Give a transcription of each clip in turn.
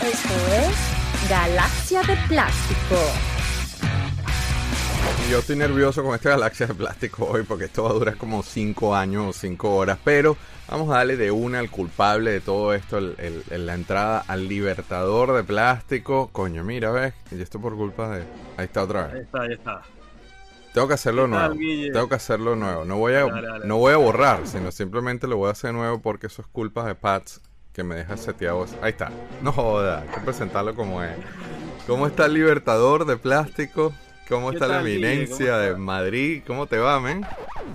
Esto es Galaxia de Plástico. Yo estoy nervioso con esta galaxia de plástico hoy porque esto va a durar como 5 años o 5 horas, pero vamos a darle de una al culpable de todo esto, el, la entrada al libertador de plástico. Coño, mira, ves, y esto por culpa de... Ahí está otra vez. Ahí está, ahí está. Tengo que hacerlo nuevo. Tengo que hacerlo nuevo. No voy a, no voy a borrar, sino simplemente lo voy a hacer nuevo porque eso es culpa de Pats que me deja seteado. Ahí está. No joda, hay que presentarlo como es. ¿Cómo está el libertador de plástico? ¿Cómo está la eminencia de Madrid? ¿Cómo te va, men?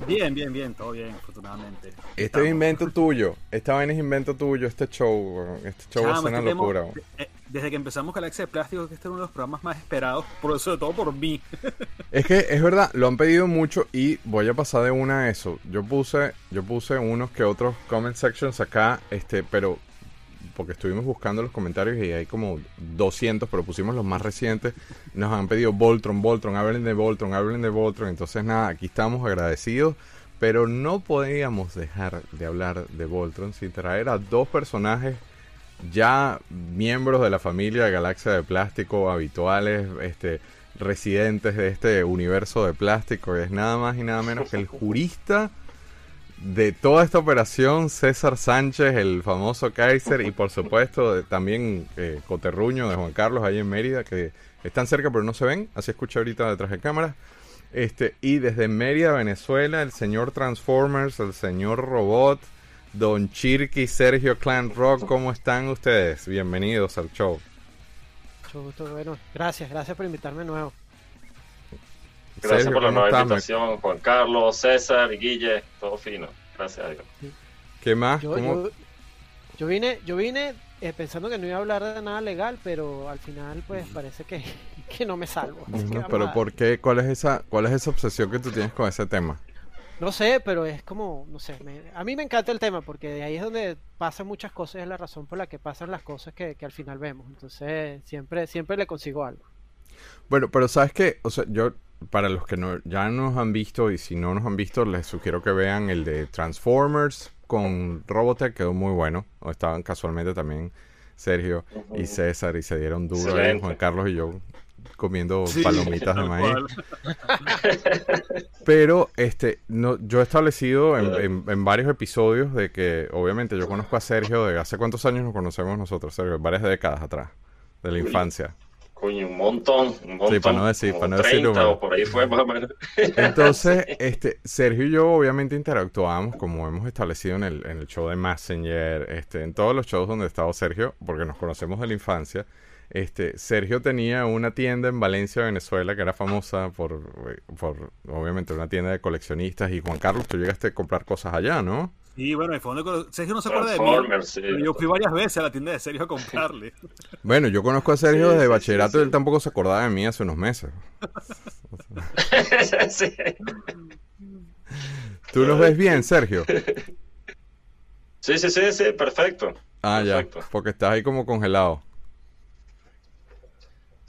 Bien, bien, bien, todo bien, afortunadamente. Este es invento tuyo. Esta vaina es invento tuyo, este show. Este show es una locura. Eh, desde que empezamos Galaxia de Plástico, que este es uno de los programas más esperados, por sobre todo por mí. Es que es verdad, lo han pedido mucho y voy a pasar de una a eso. Yo puse, yo puse unos que otros comment sections acá, este, pero porque estuvimos buscando los comentarios y hay como 200, pero pusimos los más recientes. Nos han pedido Voltron, Voltron, hablen de Voltron, hablen de Voltron. Entonces, nada, aquí estamos agradecidos, pero no podíamos dejar de hablar de Voltron sin traer a dos personajes ya miembros de la familia Galaxia de Plástico, habituales, este, residentes de este universo de plástico. Es nada más y nada menos que el jurista de toda esta operación, César Sánchez, el famoso Kaiser, y por supuesto también eh, Coterruño de Juan Carlos ahí en Mérida, que están cerca pero no se ven, así escucha ahorita detrás de cámara. Este, y desde Mérida, Venezuela, el señor Transformers, el señor Robot, Don Chirky, Sergio Clan Rock, ¿cómo están ustedes? Bienvenidos al show. Mucho gusto, bueno, gracias, gracias por invitarme de nuevo. Gracias por la nueva invitación, Juan Carlos, César, Guille, todo fino. Gracias a Dios. ¿Qué más? Yo, yo, vine, yo vine eh, pensando que no iba a hablar de nada legal, pero al final pues parece que, que no me salvo. pero ¿por qué? ¿Cuál es, esa, ¿Cuál es esa obsesión que tú tienes con ese tema? No sé, pero es como, no sé, a mí me encanta el tema porque de ahí es donde pasan muchas cosas y es la razón por la que pasan las cosas que, que al final vemos. Entonces siempre, siempre le consigo algo. Bueno, pero sabes que, o sea, yo para los que no, ya nos han visto y si no nos han visto, les sugiero que vean el de Transformers con Robotech, quedó muy bueno. O estaban casualmente también Sergio y César y se dieron duro Juan Carlos y yo comiendo palomitas de maíz. Pero este, no, yo he establecido en, en, varios episodios de que, obviamente, yo conozco a Sergio de hace cuántos años nos conocemos nosotros, Sergio, varias décadas atrás, de la infancia un montón, un montón. Sí, para no decir, para no decir por ahí fue más o menos. Entonces, este, Sergio y yo obviamente interactuamos, como hemos establecido en el, en el show de Messenger, este, en todos los shows donde ha estado Sergio, porque nos conocemos de la infancia. Este, Sergio tenía una tienda en Valencia, Venezuela, que era famosa por, por, obviamente, una tienda de coleccionistas. Y Juan Carlos, tú llegaste a comprar cosas allá, ¿no? Sí, bueno, el fondo Sergio no se acuerda de mí. Yo fui varias veces a la tienda de Sergio a comprarle. Bueno, yo conozco a Sergio desde bachillerato y él tampoco se acordaba de mí hace unos meses. ¿Tú nos ves bien, Sergio? Sí, sí, sí, sí, perfecto. Ah, ya, porque estás ahí como congelado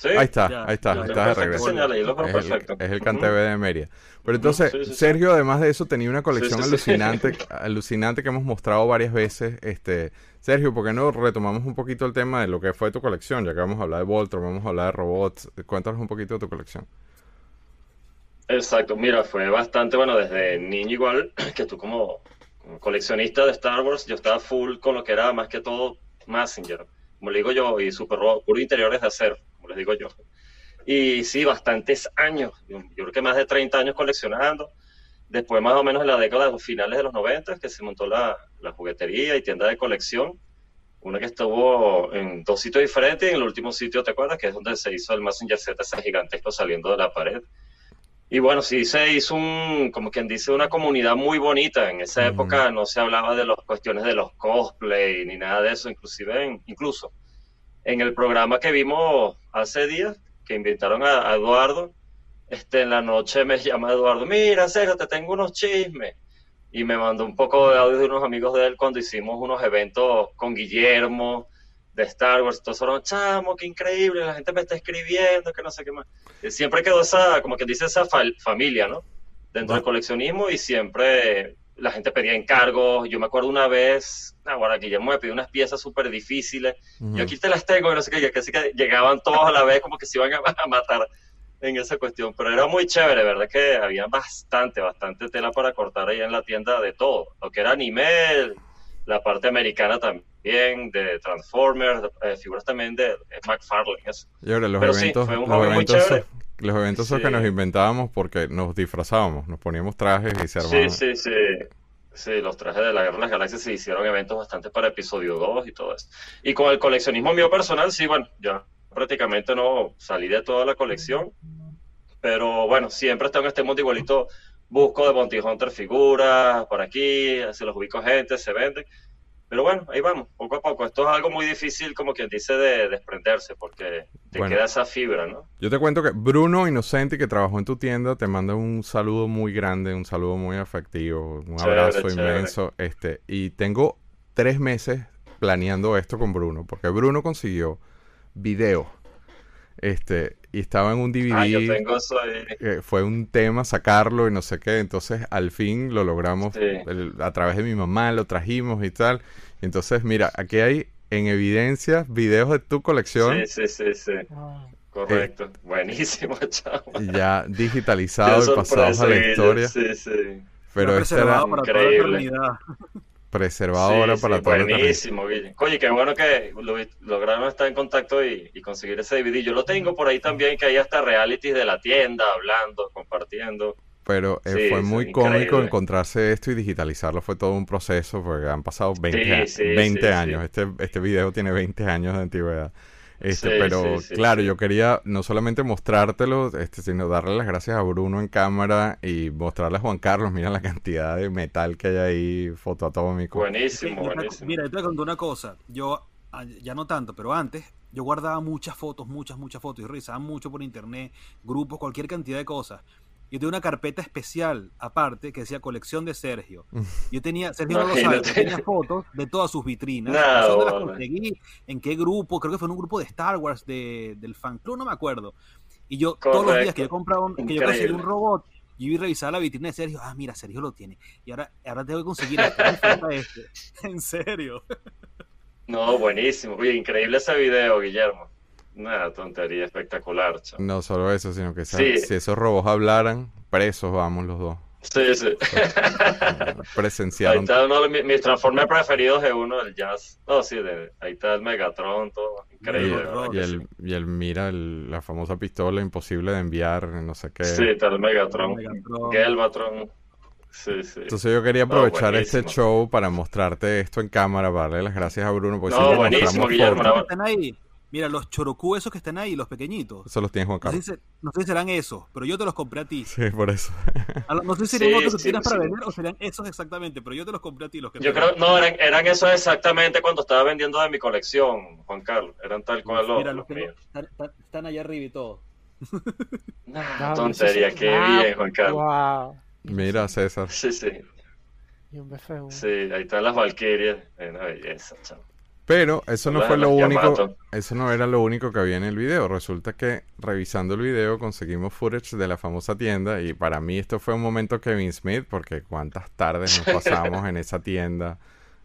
ahí está, ahí está, ahí está de regreso. Es el, es el Cantebe de Meria. Pero entonces, Sergio, además de eso, tenía una colección alucinante, alucinante que hemos mostrado varias veces. Este, Sergio, ¿por qué no retomamos un poquito el tema de lo que fue tu colección? Ya que vamos a hablar de Voltron, vamos a hablar de robots. Cuéntanos un poquito de tu colección. Exacto, mira, fue bastante bueno desde niño igual, que tú como, coleccionista de Star Wars, yo estaba full con lo que era más que todo Messenger, como le digo yo, y Super Robot, puro interiores de acero les digo yo. Y sí, bastantes años, yo, creo que más de 30 años coleccionando. Después, más o menos en la década de finales de los 90, que se montó la, la juguetería y tienda de colección. Una que estuvo en dos sitios diferentes y en el último sitio, ¿te acuerdas? Que es donde se hizo el Messenger Z, ese gigantesco saliendo de la pared. Y bueno, sí se hizo un, como quien dice, una comunidad muy bonita. En esa época no se hablaba de las cuestiones de los cosplay ni nada de eso, inclusive, incluso en el programa que vimos hace días, que invitaron a, Eduardo, este, en la noche me llama Eduardo, mira, Sergio, te tengo unos chismes. Y me mandó un poco de audio de unos amigos de él cuando hicimos unos eventos con Guillermo de Star Wars. Entonces fueron, chamo, qué increíble, la gente me está escribiendo, que no sé qué más. siempre quedó esa, como que dice, esa familia, ¿no? Dentro del coleccionismo y siempre la gente pedía encargos. Yo me acuerdo una vez, ahora Guillermo me pidió unas piezas súper difíciles. Yo aquí te las tengo, y no sé qué, casi que llegaban todos a la vez como que se iban a, matar en esa cuestión. Pero era muy chévere, ¿verdad? Que había bastante, bastante tela para cortar ahí en la tienda de todo. Lo que era anime, la parte americana también, de Transformers, eh, figuras también de, McFarlane. Y ahora los eventos, los eventos, los eventos son que nos inventábamos porque nos disfrazábamos, nos poníamos trajes y se armaban. Sí, sí, sí. Sí, los trajes de la Guerra de las Galaxias se hicieron eventos bastante para episodio 2 y todo eso. Y con el coleccionismo mío personal, sí, bueno, ya prácticamente no salí de toda la colección. Pero bueno, siempre tengo en este mundo igualito. Busco de Bounty Hunter figuras por aquí, se los ubico gente, se venden. Pero bueno, ahí vamos, poco a poco. Esto es algo muy difícil, como quien dice, de desprenderse, porque te queda esa fibra, ¿no? Yo te cuento que Bruno Inocenti, que trabajó en tu tienda, te manda un saludo muy grande, un saludo muy afectivo, un abrazo inmenso. Este, y tengo tres meses planeando esto con Bruno, porque Bruno consiguió video. Este, y estaba en un DVD. Ah, yo tengo fue un tema sacarlo y no sé qué. Entonces, al fin lo logramos a través de mi mamá, lo trajimos y tal. Entonces, mira, aquí hay en evidencia videos de tu colección. Sí, sí, sí, sí. Correcto. Eh, Buenísimo, chavo. Ya digitalizado y pasados a la historia. Sí, sí. Pero este era increíble. Preservado ahora para sí, Buenísimo, Guille. Oye, qué bueno que lograron estar en contacto y, y, conseguir ese DVD. Yo lo tengo por ahí también, que hay hasta realities de la tienda, hablando, compartiendo. Pero eh, fue muy cómico encontrarse esto y digitalizarlo. Fue todo un proceso porque han pasado 20, años. Este, este video tiene 20 años de antigüedad. Este, pero claro, yo quería no solamente mostrártelo, este, sino darle las gracias a Bruno en cámara y mostrarle a Juan Carlos, mira la cantidad de metal que hay ahí, fotoatómico. Buenísimo, buenísimo. Mira, te voy a contar una cosa. Yo, ah, ya no tanto, pero antes, yo guardaba muchas fotos, muchas, muchas fotos y revisaba mucho por internet, grupos, cualquier cantidad de cosas. Yo tenía una carpeta especial aparte que decía colección de Sergio. Yo tenía, Sergio no lo sabe, tenía fotos de todas sus vitrinas. No, las conseguí? ¿En qué grupo? Creo que fue en un grupo de Star Wars de, del fan club, no me acuerdo. Y yo todos los días que yo compraba un, que yo conseguí un robot, yo iba a revisar la vitrina de Sergio. Ah, mira, Sergio lo tiene. Y ahora, ahora tengo que conseguir este. en serio. No, buenísimo. Oye, increíble ese video, Guillermo. Una tontería espectacular. No solo eso, sino que si esos robots hablaran, presos vamos los dos. Sí, sí. Presenciaron. Ahí está uno de mis, Transformers preferidos de uno, el Jazz. No, sí, de, ahí está el Megatron, todo. Increíble. Y, el, y el mira, la famosa pistola imposible de enviar, no sé qué. Sí, está el Megatron. Megatron. Gelbatron. Sí, sí. Entonces yo quería aprovechar este show para mostrarte esto en cámara, para darle las gracias a Bruno. Porque no, buenísimo, Guillermo. Están ahí. Mira, los chorocú esos que están ahí, los pequeñitos. Eso los tienes Juan Carlos. No sé, si serán esos, pero yo te los compré a ti. Sí, por eso. no sé si serían otros que tienes para vender o serían esos exactamente, pero yo te los compré a ti. Los que yo creo, no, eran, eran esos exactamente cuando estaba vendiendo de mi colección, Juan Carlos. Eran tal cual los, Mira, los, míos. Están, allá arriba y todo. Nah, tontería, qué bien, Juan Carlos. Wow. Mira, César. Sí, sí. Y un Sí, ahí están las Valkyrias. Una belleza, chaval. Pero eso no fue lo único, eso no era lo único que había en el video. Resulta que revisando el video conseguimos footage de la famosa tienda y para mí esto fue un momento Kevin Smith porque cuántas tardes nos pasamos en esa tienda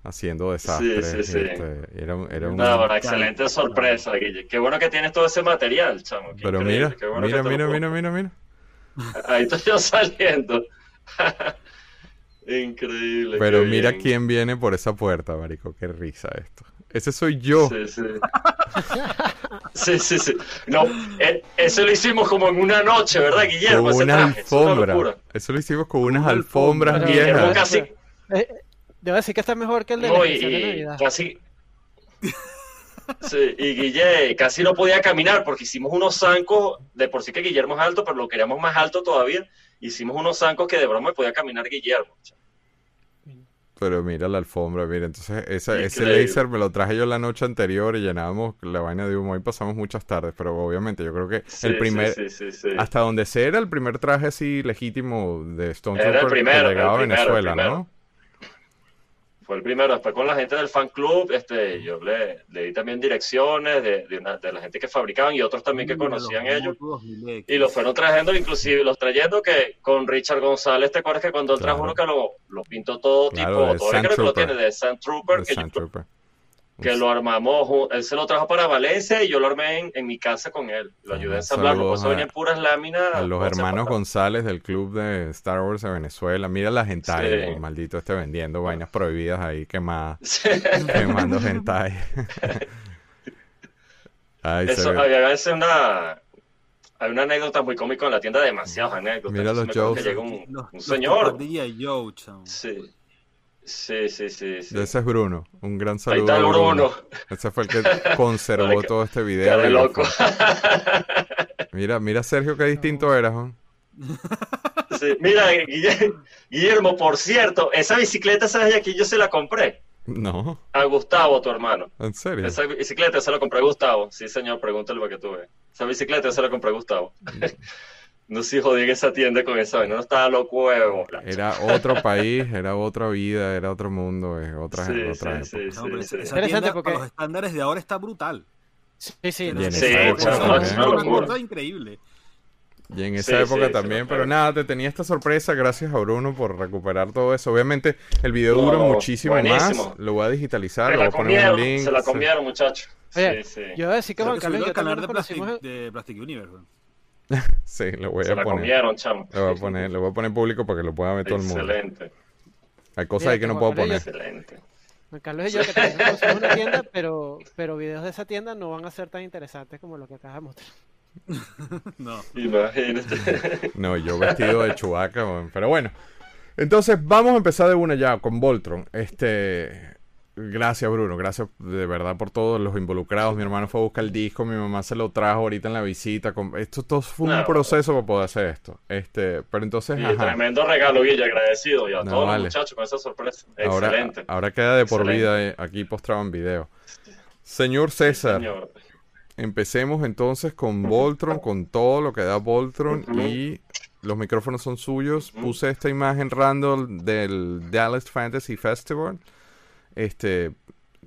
haciendo desastres. Sí, sí, sí. Este, era, era una excelente sorpresa, Guille. Qué bueno que tienes todo ese material, chamo. Pero mira, mira, mira, mira, mira, mira. Ahí estoy yo saliendo. Increíble. Pero mira quién viene por esa puerta, marico. Qué risa esto. Ese soy yo. Sí, sí. sí, sí, sí. No, eh, eso lo hicimos como en una noche, ¿verdad, Guillermo? Con una alfombra. Eso lo hicimos con unas alfombras viejas. Casi... Eh, eh, debo decir que está mejor que el de no, y, de Navidad. Casi... Sí, y Guille casi no podía caminar porque hicimos unos zancos, de por sí que Guillermo es alto, pero lo queríamos más alto todavía. Hicimos unos zancos que de broma podía caminar Guillermo. Pero mira la alfombra, mira, entonces ese laser me lo traje yo la noche anterior y llenábamos la vaina de humo. Y pasamos muchas tardes, pero obviamente yo creo que el primer, hasta donde sea era el primer traje así legítimo de Stone Trooper que llegaba a Venezuela, ¿no? Fue el primero. Después con la gente del fan club, este, yo le, le di también direcciones de, de, una- de la gente que fabricaban y otros también que conocían los ellos. Moto 2000X. Y los fueron trayendo, inclusive los trayendo que con Richard González, ¿te acuerdas que cuando él trajo Claro. uno que lo, lo pintó todo Claro, tipo, Sand creo que lo tiene de Sand Trooper, que, yo- Trooper. Que lo armamos, él se lo trajo para Valencia y yo lo armé en, en mi casa con él. Lo ayudé a ensamblarlo, a- venían puras láminas. A los hermanos González del club de Star Wars de Venezuela. Mira la hentai, Sí. maldito esté vendiendo vainas prohibidas ahí quemadas, Sí. quemando hentai. Ay, Eso, había a veces una. Hay una anécdota muy cómica en la tienda, demasiadas anécdotas. Mira los llega un, un los señor. Joe, chamo. Sí. Sí, sí. Ese es Bruno. Un gran Ahí saludo. está el a Bruno. Ese fue el que conservó todo este video. Cara de loco. Mira, mira Sergio, qué distinto eras, ¿no? Sí, Mira, Guillermo, Guillermo, por cierto, esa bicicleta, ¿sabes? Aquí yo se la compré No, a Gustavo, tu hermano. en serio. Esa bicicleta se la compré a Gustavo. Sí, señor, pregúntale para que tú veas. Esa bicicleta se la compré a Gustavo. No se jodí en esa tienda con esa vaina, no estaba loco huevo. Era otro país, era otra vida, era otro mundo, es otra, Sí, otra sí, época. sí, No, pero sí, esa- Interesante tienda, porque- para los estándares de ahora está brutal. Sí, sí. Y en no, esa Sí, es una locura. cosa increíble. Y en esa Sí, época sí, también, sí, pero nada, te tenía esta sorpresa, gracias a Bruno por recuperar todo eso. Obviamente el video dura muchísimo buenísimo. más, lo voy a digitalizar, Se le voy a poner un comieron, link. se la sí. comieron, muchachos. Oye, Sí, sí. Yo voy a decir que Juan Carlos y yo al canal de Plastic, de Plastic Universe. Sí, lo voy Se a la poner. comieron, chamo. Lo voy a poner, lo voy a poner público para que lo pueda ver todo el mundo. Excelente, Hay cosas Mira ahí que no puedo poner. excelente. Carlos y yo que en una tienda, pero, pero videos de esa tienda no van a ser tan interesantes como lo que acabas de mostrar. No. Imagínate. No, yo vestido de chubaca, pero bueno. Entonces, vamos a empezar de una ya con Voltron. Este, gracias Bruno, gracias de verdad por todos los involucrados. Mi hermano fue a buscar el disco, mi mamá se lo trajo ahorita en la visita. Esto todo fue un No. proceso para poder hacer esto. Este, pero entonces, ajá. tremendo regalo, Guilla, agradecido. Y a No, todos vale. los muchachos con esa sorpresa. Ahora, Excelente. ahora queda de por Excelente. vida eh, aquí postrado en video. Señor César, Señor. empecemos entonces con Voltron, con todo lo que da Voltron y los micrófonos son suyos. Puse esta imagen random del Dallas Fantasy Festival. Este,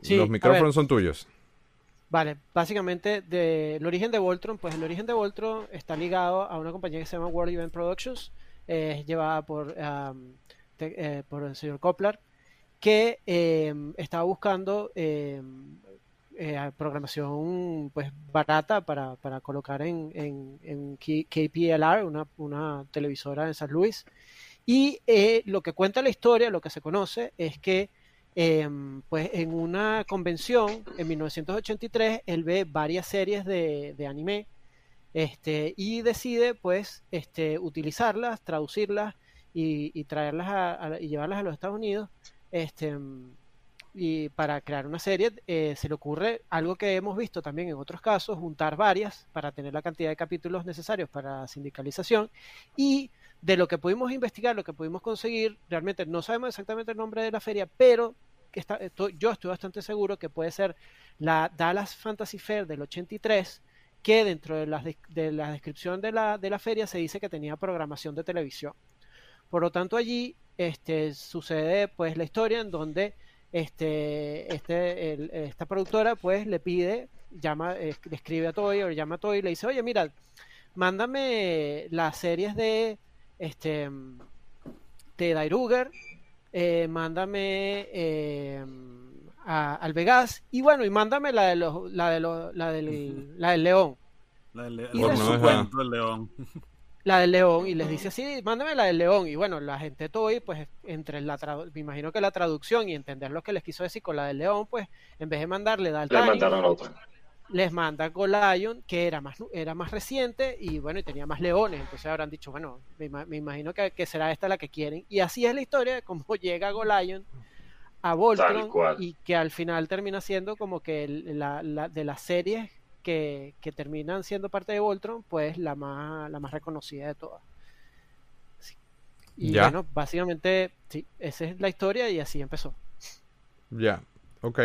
Sí, los micrófonos son tuyos. Vale, básicamente de, el origen de Voltron, pues el origen de Voltron está ligado a una compañía que se llama World Event Productions, eh, llevada por, te- eh, por el señor Koplar, que em, estaba buscando em, eh, programación pues barata para, para colocar en, en, KPLR, una, una televisora en San Luis. Y eh, lo que cuenta la historia, lo que se conoce, es que em, pues en una convención en 1983 él ve varias series de, anime este, y decide pues este, utilizarlas, traducirlas y, traerlas a, y llevarlas a los Estados Unidos este, y para crear una serie eh, se le ocurre algo que hemos visto también en otros casos, juntar varias para tener la cantidad de capítulos necesarios para sindicalización y de lo que pudimos investigar, lo que pudimos conseguir, realmente no sabemos exactamente el nombre de la feria, pero estoy- yo estoy bastante seguro que puede ser la Dallas Fantasy Fair del 83, que dentro de la, de, la descripción de la, de la feria se dice que tenía programación de televisión. Por lo tanto, allí este, sucede pues la historia en donde este, este, esta productora pues le pide, llama, eh, le escribe a Toy o le llama a Toy y le dice, oye, mira, mándame las series de este de Dairuger, eh, mándame eh, a, al Vegas y bueno, y mándame la de los, la de los, la del, la del León. La del, Y el de su su- cuento del león. La del León, y les dice así, mándame la del León. Y bueno, la gente Toy, pues entre la me imagino que la traducción y entender lo que les quiso decir con la del León, pues en vez de mandarle Le Daltani, mandaron otra. Les manda Golion, que era más, era más reciente y bueno, y tenía más leones. Entonces habrán dicho, bueno, me, ima- me imagino que, que será esta la que quieren. Y así es la historia de cómo llega Golion a Voltron cual. y que al final termina siendo como que el- la, la- de las series que, que terminan siendo parte de Voltron, pues la más, la más reconocida de todas. Sí. Y Ya. bueno, básicamente, sí, esa es la historia y así empezó. Ya, ok.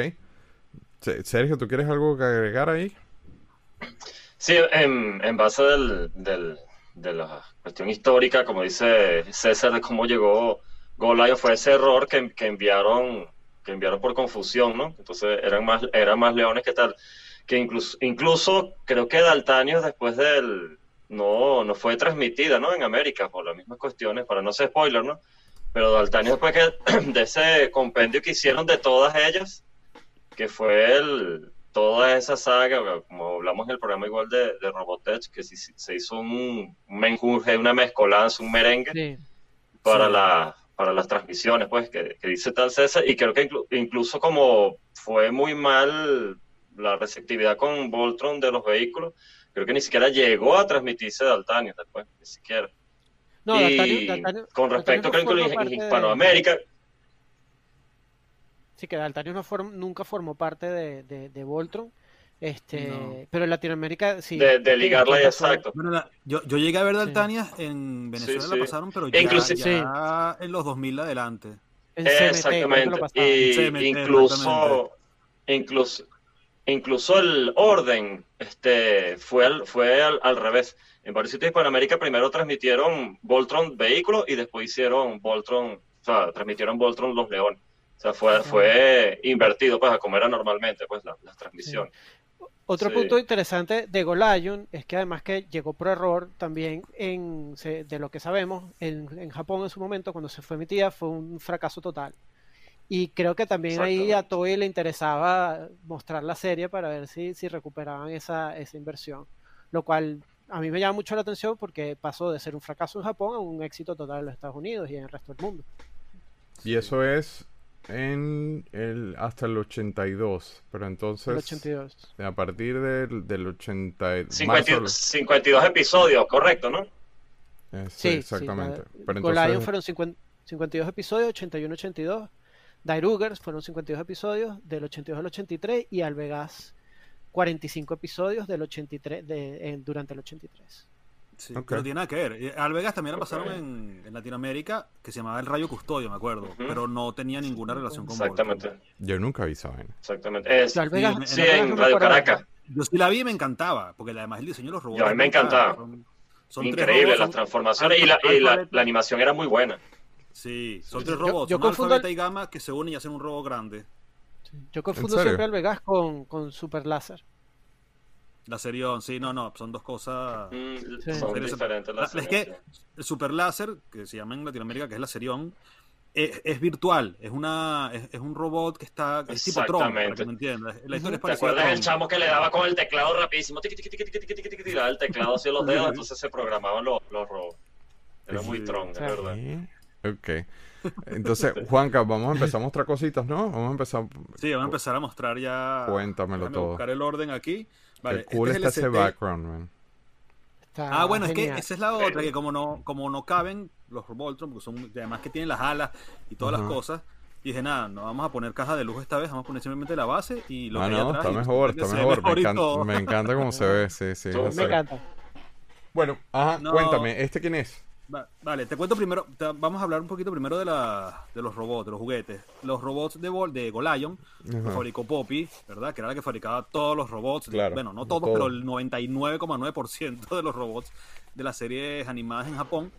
Se- Sergio, ¿tú quieres algo que agregar ahí? Sí, en, en base del, del- de la cuestión histórica, como dice César, de cómo llegó Golayo, fue ese error que, que enviaron que enviaron por confusión, ¿no? Entonces eran más, eran más leones que tal. Que incluso, incluso creo que Daltanios después del... No, no fue transmitida, ¿no? En América, por las mismas cuestiones, para no ser spoiler, ¿no? Pero Daltanios después que, de ese compendio que hicieron de todas ellas, que fue el, toda esa saga, como hablamos en el programa igual de, de Robotech, que se, se hizo un, un menjurje, una mezcolanza, un merengue Sí. para, Sí. la, para las transmisiones, pues, que, que dice tal César, y creo que inclu- incluso como fue muy mal la receptividad con Voltron de los vehículos, creo que ni siquiera llegó a transmitirse de Altanios después, ni siquiera. No, y con respecto, creo que en de- Hispanoamérica, Sí, que Daltanios no form- nunca formó parte de, de, de Voltron. Este, No. pero en Latinoamérica sí. de, de ligarla exacto. Bueno, la- yo, yo llegué a ver Sí. Daltanias en Venezuela, Sí, la pasaron, pero ya, Inclusive- ya en los 2000 adelante. En Exactamente. Y CMT, incluso, exactamente. incluso, incluso el orden este, fue, al, fue al, al revés. En varios sitios de Hispanoamérica primero transmitieron Voltron vehículos y después hicieron Voltron, o sea, transmitieron Voltron los leones. O sea, fue, fue invertido pues a como era normalmente pues la- las transmisiones. Otro Sí. punto interesante de Golion es que además que llegó por error también en, de lo que sabemos, en, en Japón en su momento cuando se fue emitida fue un fracaso total. Y creo que también ahí a. Toei le interesaba mostrar la serie para ver si, si recuperaban esa, esa inversión. Lo cual a mí me llama mucho la atención porque pasó de ser un fracaso en Japón a un éxito total en los Estados Unidos y en el resto del mundo. Y eso es en el hasta el 82. Pero entonces, El 82. a partir del, del 80. y- 50 marzo- 52 episodios, correcto, ¿no? eh, sí, Sí, exactamente. Sí, pero entonces, fueron 50 52 episodios, 81-82. Dairugers fueron 52 episodios, del 82 al 83. Y Alvegas, 45 episodios del 83, de, en- durante el 83. Sí, Ok. pero tiene nada que ver. Eh, Al Vegas también la pasaron en, en Latinoamérica, que se llamaba El Rayo Custodio, me acuerdo, pero no tenía ninguna relación con Exactamente, yo nunca vi esa vaina. exactamente. Es- Yo Alvegas- sí, en Radio Caracas. Yo sí la vi y me encantaba, porque además el diseño de los robots. Yo, a mí me encantaba. Son, Increíble, robots, las son- transformaciones y, la, y la, alfa, la animación era muy buena. Sí, son tres Yo- robots, yo un confundo alfa, el- beta y gamma que se unen y hacen un robot grande. Yo confundo siempre Alvegas con, con Super Láser. La Serión, sí, no, no, son dos cosas. Mm, Sí. Son diferentes las es que el Super Láser, que se llama en Latinoamérica, que es la Serión, es, es virtual, es una es, es un robot que está es tipo Tron, para que Exactamente. me entiendas. La historia es ¿Te acuerdas del chamo que le daba con el teclado rapidísimo? Tiqui, tiqui, tiraba el teclado hacia los dedos, entonces se programaban los, los robots. Era muy. Tron, es Sí. verdad. Ok. Entonces, Juanca, vamos a empezar a mostrar cositas, ¿no? Vamos a empezar. Sí, vamos a empezar a mostrar ya. Cuéntamelo Déjame todo. buscar el orden aquí. Vale, Qué cool este está es ese background, man. Está Ah, bueno, es que esa es la otra, que como no, como no caben los Voltron, porque son, además que tienen las alas y todas las cosas, dije, nada, no vamos a poner caja de lujo esta vez, vamos a poner simplemente la base y lo Ah, que hay no, atrás está y mejor, está mejor. Me y encanta, me encanta cómo se ve, sí, sí. Me sé. encanta. Bueno, ajá, No. cuéntame, ¿este quién es? Va- Vale, te cuento primero, te- vamos a hablar un poquito primero de, la, de los robots, de los juguetes. Los robots de, de Golion, que fabricó Poppy, ¿verdad? Que era la que fabricaba todos los robots. Claro, bueno, no todos, todo. pero el 99,9% de los robots de las series animadas en Japón.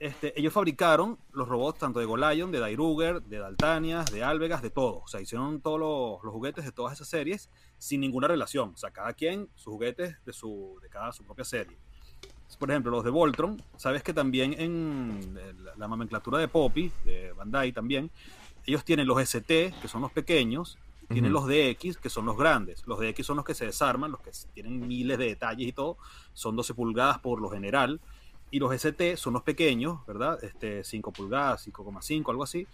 Este, ellos fabricaron los robots tanto de Golion, de Dairuger, de Daltanias, de Alvegas, de todo. O sea, hicieron todos los, los juguetes de todas esas series sin ninguna relación. O sea, cada quien sus juguetes de, su, de cada su propia serie. Por ejemplo, los de Voltron, sabes que también en la, la nomenclatura de Poppy, de Bandai también, ellos tienen los ST, que son los pequeños, tienen Ujú. los DX, que son los grandes. Los DX son los que se desarman, los que tienen miles de detalles y todo, son 12 pulgadas por lo general. Y los ST son los pequeños, ¿verdad? Este, 5 pulgadas, 5,5, algo así,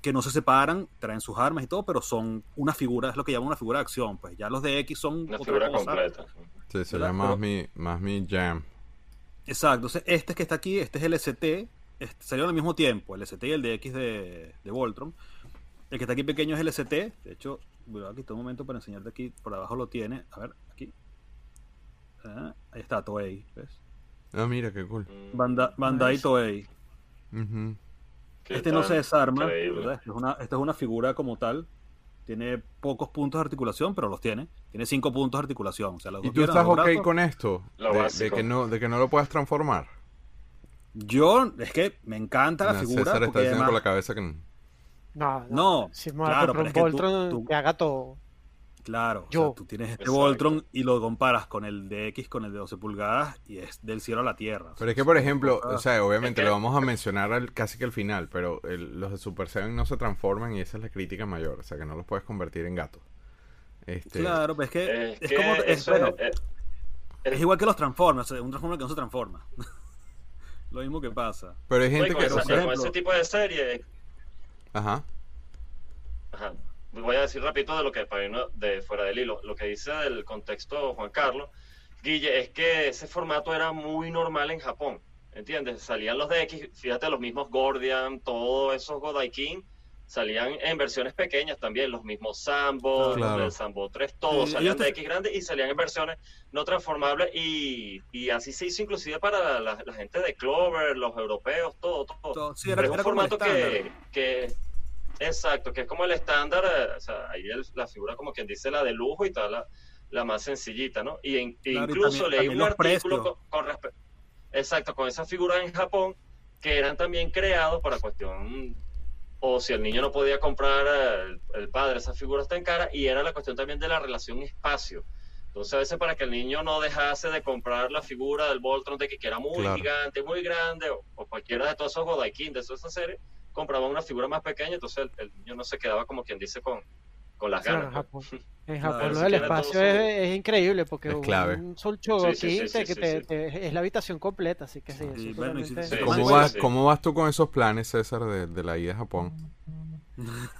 que no se separan, traen sus armas y todo, pero son una figura, es lo que llaman una figura de acción. Pues ya los DX son Una otra figura cosa. completa. Sí, se ¿Verdad? llama Pero- más mi, más mi jam. Exacto, entonces este que está aquí, este es el ST, este, salieron al mismo tiempo, el ST y el DX de, de Voltron. El que está aquí pequeño es el ST, de hecho, voy a quitar un momento para enseñarte aquí, por abajo lo tiene, a ver, aquí. Ah, ahí está, Toei, ¿ves? Ah, mira, qué cool. Mm, Banda, Bandai Nice. Toei. Este no se desarma. Esta es, una, esta es una figura como tal, tiene pocos puntos de articulación, pero los tiene. Tiene cinco puntos de articulación, o sea, ¿Y dos tú estás ok brazos. con esto? De, que no, de que no lo puedas transformar. Yo, es que me encanta la Nah, figura, César está diciendo además... con la cabeza que no. No, No, Si me voy a claro, comprar pero un es que tú- tú- que haga todo. Claro, o Yo. sea, tú tienes este Exacto. Voltron y lo comparas con el de X con el de 12 pulgadas y es del cielo a la tierra. o Pero es que, por ejemplo, Ah. o sea, obviamente lo vamos a mencionar al- casi que al final, pero el- los de Super 7 no se transforman y esa es la crítica mayor, o sea, que no los puedes convertir en gatos. Este, Claro, pero es que Es, es que como... Es, bueno, es- es- es igual que los Transformers, o sea, un Transformer que no se transforma. lo mismo que pasa. Pero hay Oye, gente con, que... esa- o sea, con ejemplo- ese tipo de serie, ajá. Ajá. Voy a decir rapidito de lo que para irnos de fuera del hilo, lo que dice del contexto Juan Carlos, Guille, es que ese formato era muy normal en Japón, ¿entiendes? Salían los de X, fíjate, los mismos Gordian, todos esos Godaikin, salían en versiones pequeñas también, los mismos Sambo, Claro. los del Sambo 3, todos salían de X grandes y salían en versiones no transformables y, y así se hizo inclusive para la, la gente de Clover, los europeos, todo, todo. Todo- sí, Pero era, es un formato que, estándar. que- exacto, que es como el estándar, eh, o sea, ahí el- la figura como quien dice la de lujo y tal, la, la más sencillita, ¿no? Y en- Claro, y incluso también- leí también un artículo con, con respe- exacto, con esas figuras en Japón que eran también creados para cuestión o si el niño no podía comprar eh, el, el padre esas figuras tan caras y era la cuestión también de la relación espacio. Entonces a veces para que el niño no dejase de comprar la figura del Voltron de que, que era muy Claro. gigante, muy grande, o, o cualquiera de todos esos Godaikin de toda esa serie, compraba una figura más pequeña, entonces el, el niño no se quedaba como quien dice con, con las Claro, ganas. en pues. Japón. En Japón lo del espacio su- es, es increíble porque Es clave. un Soul Chogokin Sí, sí, sí, sí, te- que sí, te- sí. te- es la habitación completa, así que sí, bueno, totalmente- ¿Cómo, sí, vas, sí. ¿Cómo vas tú con esos planes, César, de, de la ida a Japón?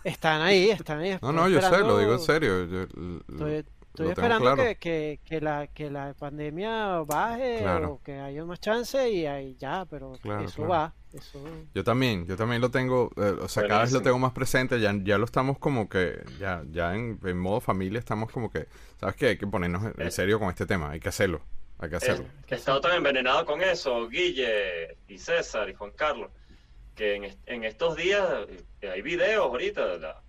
Están ahí, están ahí. No, no, yo sé, lo digo en serio. yo- Estoy, estoy esperando claro. que, que, que la, que la pandemia baje Claro. o que haya más chance y ahí ya, pero Claro, eso claro. va. Eso... Yo también, yo también lo tengo, eh, o sea, cada vez lo tengo más presente, ya, ya lo estamos como que, ya, ya en, en modo familia estamos como que, ¿sabes qué? Hay que ponernos en- en Eh. serio con este tema, hay que hacerlo, hay que hacerlo. He estado tan envenenado con eso, Guille y César y Juan Carlos, que en, en estos días eh, hay videos ahorita de, la-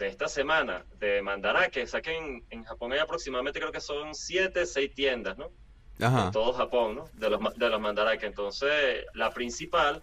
de esta semana de Mandarake, saquen en Japón hay aproximadamente creo que son siete, seis tiendas, ¿no? Ajá, En todo Japón, ¿no? De los, de los Mandarake. Entonces, la principal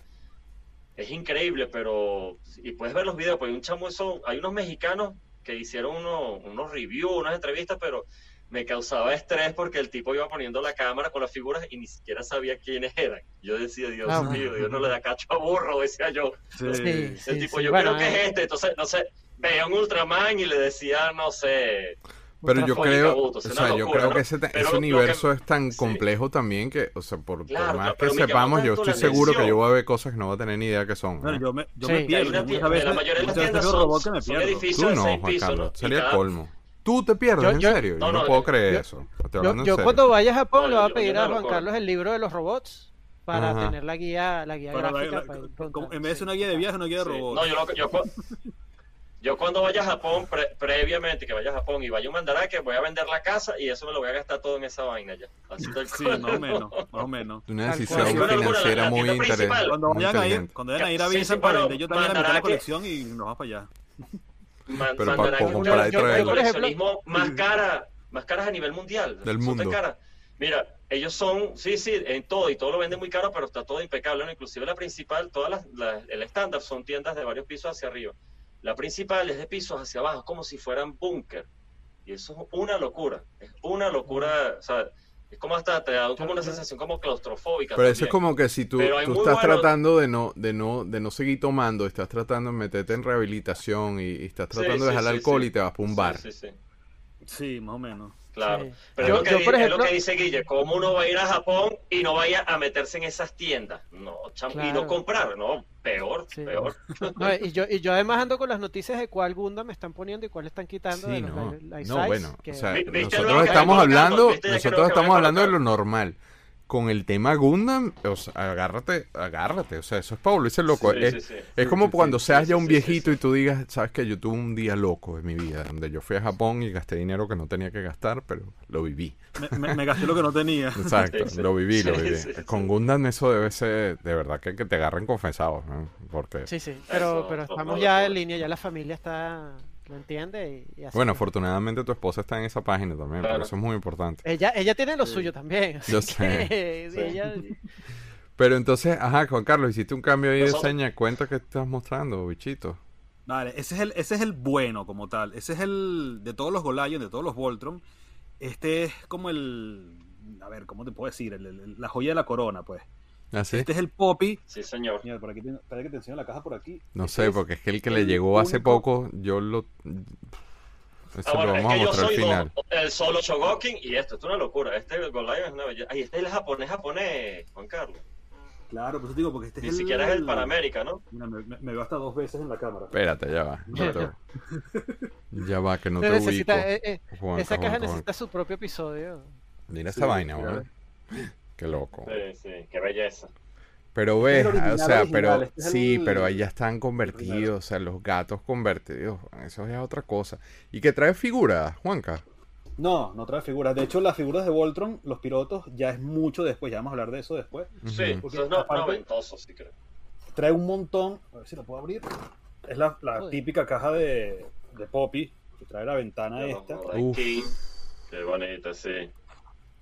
es increíble, pero, y puedes ver los videos, pues hay un chamo, son, hay unos mexicanos que hicieron unos, unos reviews, unas entrevistas, pero me causaba estrés porque el tipo iba poniendo la cámara con las figuras y ni siquiera sabía quiénes eran. Yo decía, Dios Ah, mío, Dios no le da cacho a burro, decía yo. Sí. Sí, El sí, tipo, sí, yo bueno, creo que eh, es este. Entonces, no sé, veía un Ultraman y le decía, no sé, pero yo creo, o sea, yo locura, creo ¿no? que ese, Pero ese universo que- es tan sí. complejo también que, o sea, por, por Claro, más claro, que sepamos, yo estoy seguro que yo voy a ver cosas que no voy a tener ni idea que son. Bueno, ¿no? yo me, yo Sí. me pierdo. una muchas veces, la mayoría de las tiendas son- robots que me son pierdo. edificios. Tú no, Juan pisos, Carlos, ¿no? Sería el colmo. Tú te pierdes, Yo- en yo- serio, yo No, no, no, puedo yo- creer yo- eso. Yo, yo cuando vaya a Japón No, le voy a yo- pedir yo a no Juan. Carlos el libro de los robots para Ajá. tener la guía, la guía gráfica. preguntando, en vez de sí. una guía de viaje, una guía de Sí. robots. No, yo, yo, cu- yo cuando vaya a Japón, pre- previamente que vaya a Japón y vaya a un Mandarake, voy a vender la casa y eso me lo voy a gastar todo en esa vaina ya. Así Sí, más o menos, más o menos. Una decisión financiera la muy interesante. Cuando vayan a ir, cuando vayan a ir a Sí, Vincent sí, para vender yo también de la colección y nos vamos para allá. Man- Pero para comprar una y traerlo. de coleccionismo más cara, más caras a nivel mundial. Del mundo. Mira, ellos son, sí, sí, en todo, y todo lo venden muy caro, pero está todo impecable, ¿no? Inclusive la principal, todas las, las- el estándar son tiendas de varios pisos hacia arriba. La principal es de pisos hacia abajo, como si fueran búnker. Y eso es una locura, es una locura, o sea, es como hasta te da como una sensación como claustrofóbica. Pero eso es como que si tú, tú estás tratando de no, de no, de no seguir tomando, estás tratando de meterte en rehabilitación y, y estás Sí, tratando de sí, dejar el sí, alcohol sí. y te vas para un bar. sí, sí. Sí, más o menos. Claro. Sí. Pero Yo- es, lo que, yo, por es ejemplo- lo que dice Guille, ¿cómo uno va a ir a Japón y no vaya a meterse en esas tiendas? No, cham- y no comprar, no, peor, Sí. peor. No, y, yo, y yo además ando con las noticias de cuál Gundam me están poniendo y cuál están quitando de los no, life bueno, que- o sea, Vi- ¿viste nosotros estamos hablando, nosotros estamos hablando de lo normal. Con el tema Gundam, o sea, agárrate, agárrate, o sea, eso es Pablo, dice loco. Sí, es, sí, sí. es como cuando sí, seas sí, ya un sí, viejito sí. y tú digas, sabes que yo tuve un día loco en mi vida, donde yo fui a Japón y gasté dinero que no tenía que gastar, pero lo viví. Me, me- me gasté lo que no tenía. Exacto, lo viví, lo viví. sí, sí. Con Gundam eso debe ser, de verdad que, que te agarren confesados, ¿no? Porque, Sí, sí, pero, Eso, pero estamos ya en línea, ya la familia está, lo entiende y, y así. bueno, afortunadamente tu esposa está en esa página también, Claro. pero eso es muy importante. ella, ella tiene lo Sí. suyo también, así Yo que, Sí. sí, ella- Pero entonces, ajá, Juan Carlos, hiciste un cambio ahí de Nosotros- seña, cuenta que estás mostrando, bichito. Vale, ese es el, ese es el bueno como tal. Ese es el de todos los Golion, de todos los Voltron. Este es como el. A ver, ¿cómo te puedo decir? El- el- la joya de la corona, pues. ¿Así? Este es el Poppy. Sí, señor. Mira, por aquí te, espera que te enseño la caja por aquí. No Este sé, es porque es que el que le llegó hace poco, yo lo... Eso Ah, bueno, lo es vamos a que yo mostrar al soy final. el solo Shogokin y esto, esto es una locura. Este Goliath es una belleza. Ay, este es el japonés japonés, Juan Carlos. Claro, pues te digo, porque este Ni es el. siquiera es el Panamérica, ¿no? Mira, me, veo hasta dos veces en la cámara. Espérate, ya va. No te- Ya va, que no te necesita, ubico. eh, eh, Juanca, esa caja Juanca, necesita su propio episodio. Mira Sí, esa vaina, weón. Qué loco. Sí, sí, qué belleza. Pero ves, original, o sea, original, pero este es sí, el- pero ahí ya están convertidos, o sea, los gatos convertidos, eso ya es otra cosa. ¿Y que trae figuras, Juanca? No, no trae figuras. De hecho, las figuras de Voltron, los pilotos, ya es mucho después. Ya vamos a hablar de eso después. Sí, eso es no, noventoso, sí creo. Trae un montón. A ver si lo puedo abrir. Es la, la típica caja de, de Poppy. Que trae la ventana esta. Aquí. Qué bonita, sí.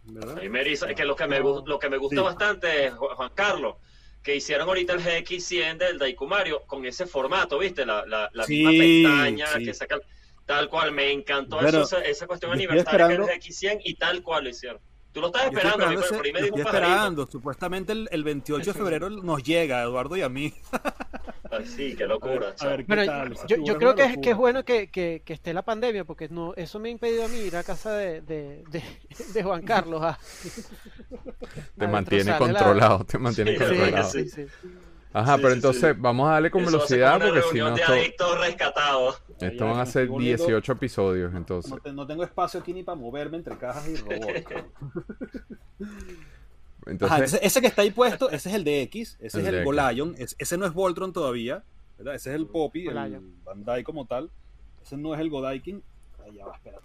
¿Verdad? Ahí me eriza- es que lo que me, lo que me gusta Sí. bastante, Ju- Juan Carlos, que hicieron ahorita el GX100 del Daikumario con ese formato, ¿viste? La, la, la Sí, misma pestaña sí. que sacan. Tal cual, me encantó Bueno, eso, esa, cuestión aniversaria que es el esperando- GX100 y tal cual lo hicieron. Tú lo Yo estoy esperando, esperando, ese- estoy esperando. Supuestamente el, el 28 de febrero nos llega Eduardo y a mí. Ay, sí, qué locura. A ver, ¿qué Bueno, tal? Esa yo, creo que es, locura. que es bueno que, que- que esté la pandemia, porque no, eso me ha impedido a mí ir a casa de, de, de, de Juan Carlos. a- Te a mantiene destrozarle la- controlado, te mantiene Sí, Sí, controlado. sí, sí. Ajá, Sí, pero sí, entonces sí. vamos a darle con Eso velocidad porque si no esto, van a ser estoy volviendo- 18 episodios, entonces. No, no tengo espacio aquí ni para moverme entre cajas y robots. Ajá, Entonces, ese que está ahí puesto, ese es el de X, ese El es el. Golion, es- ese no es Voltron todavía, ¿verdad? Ese es el Poppy, el. Bandai como tal. Ese no es el Godaikin.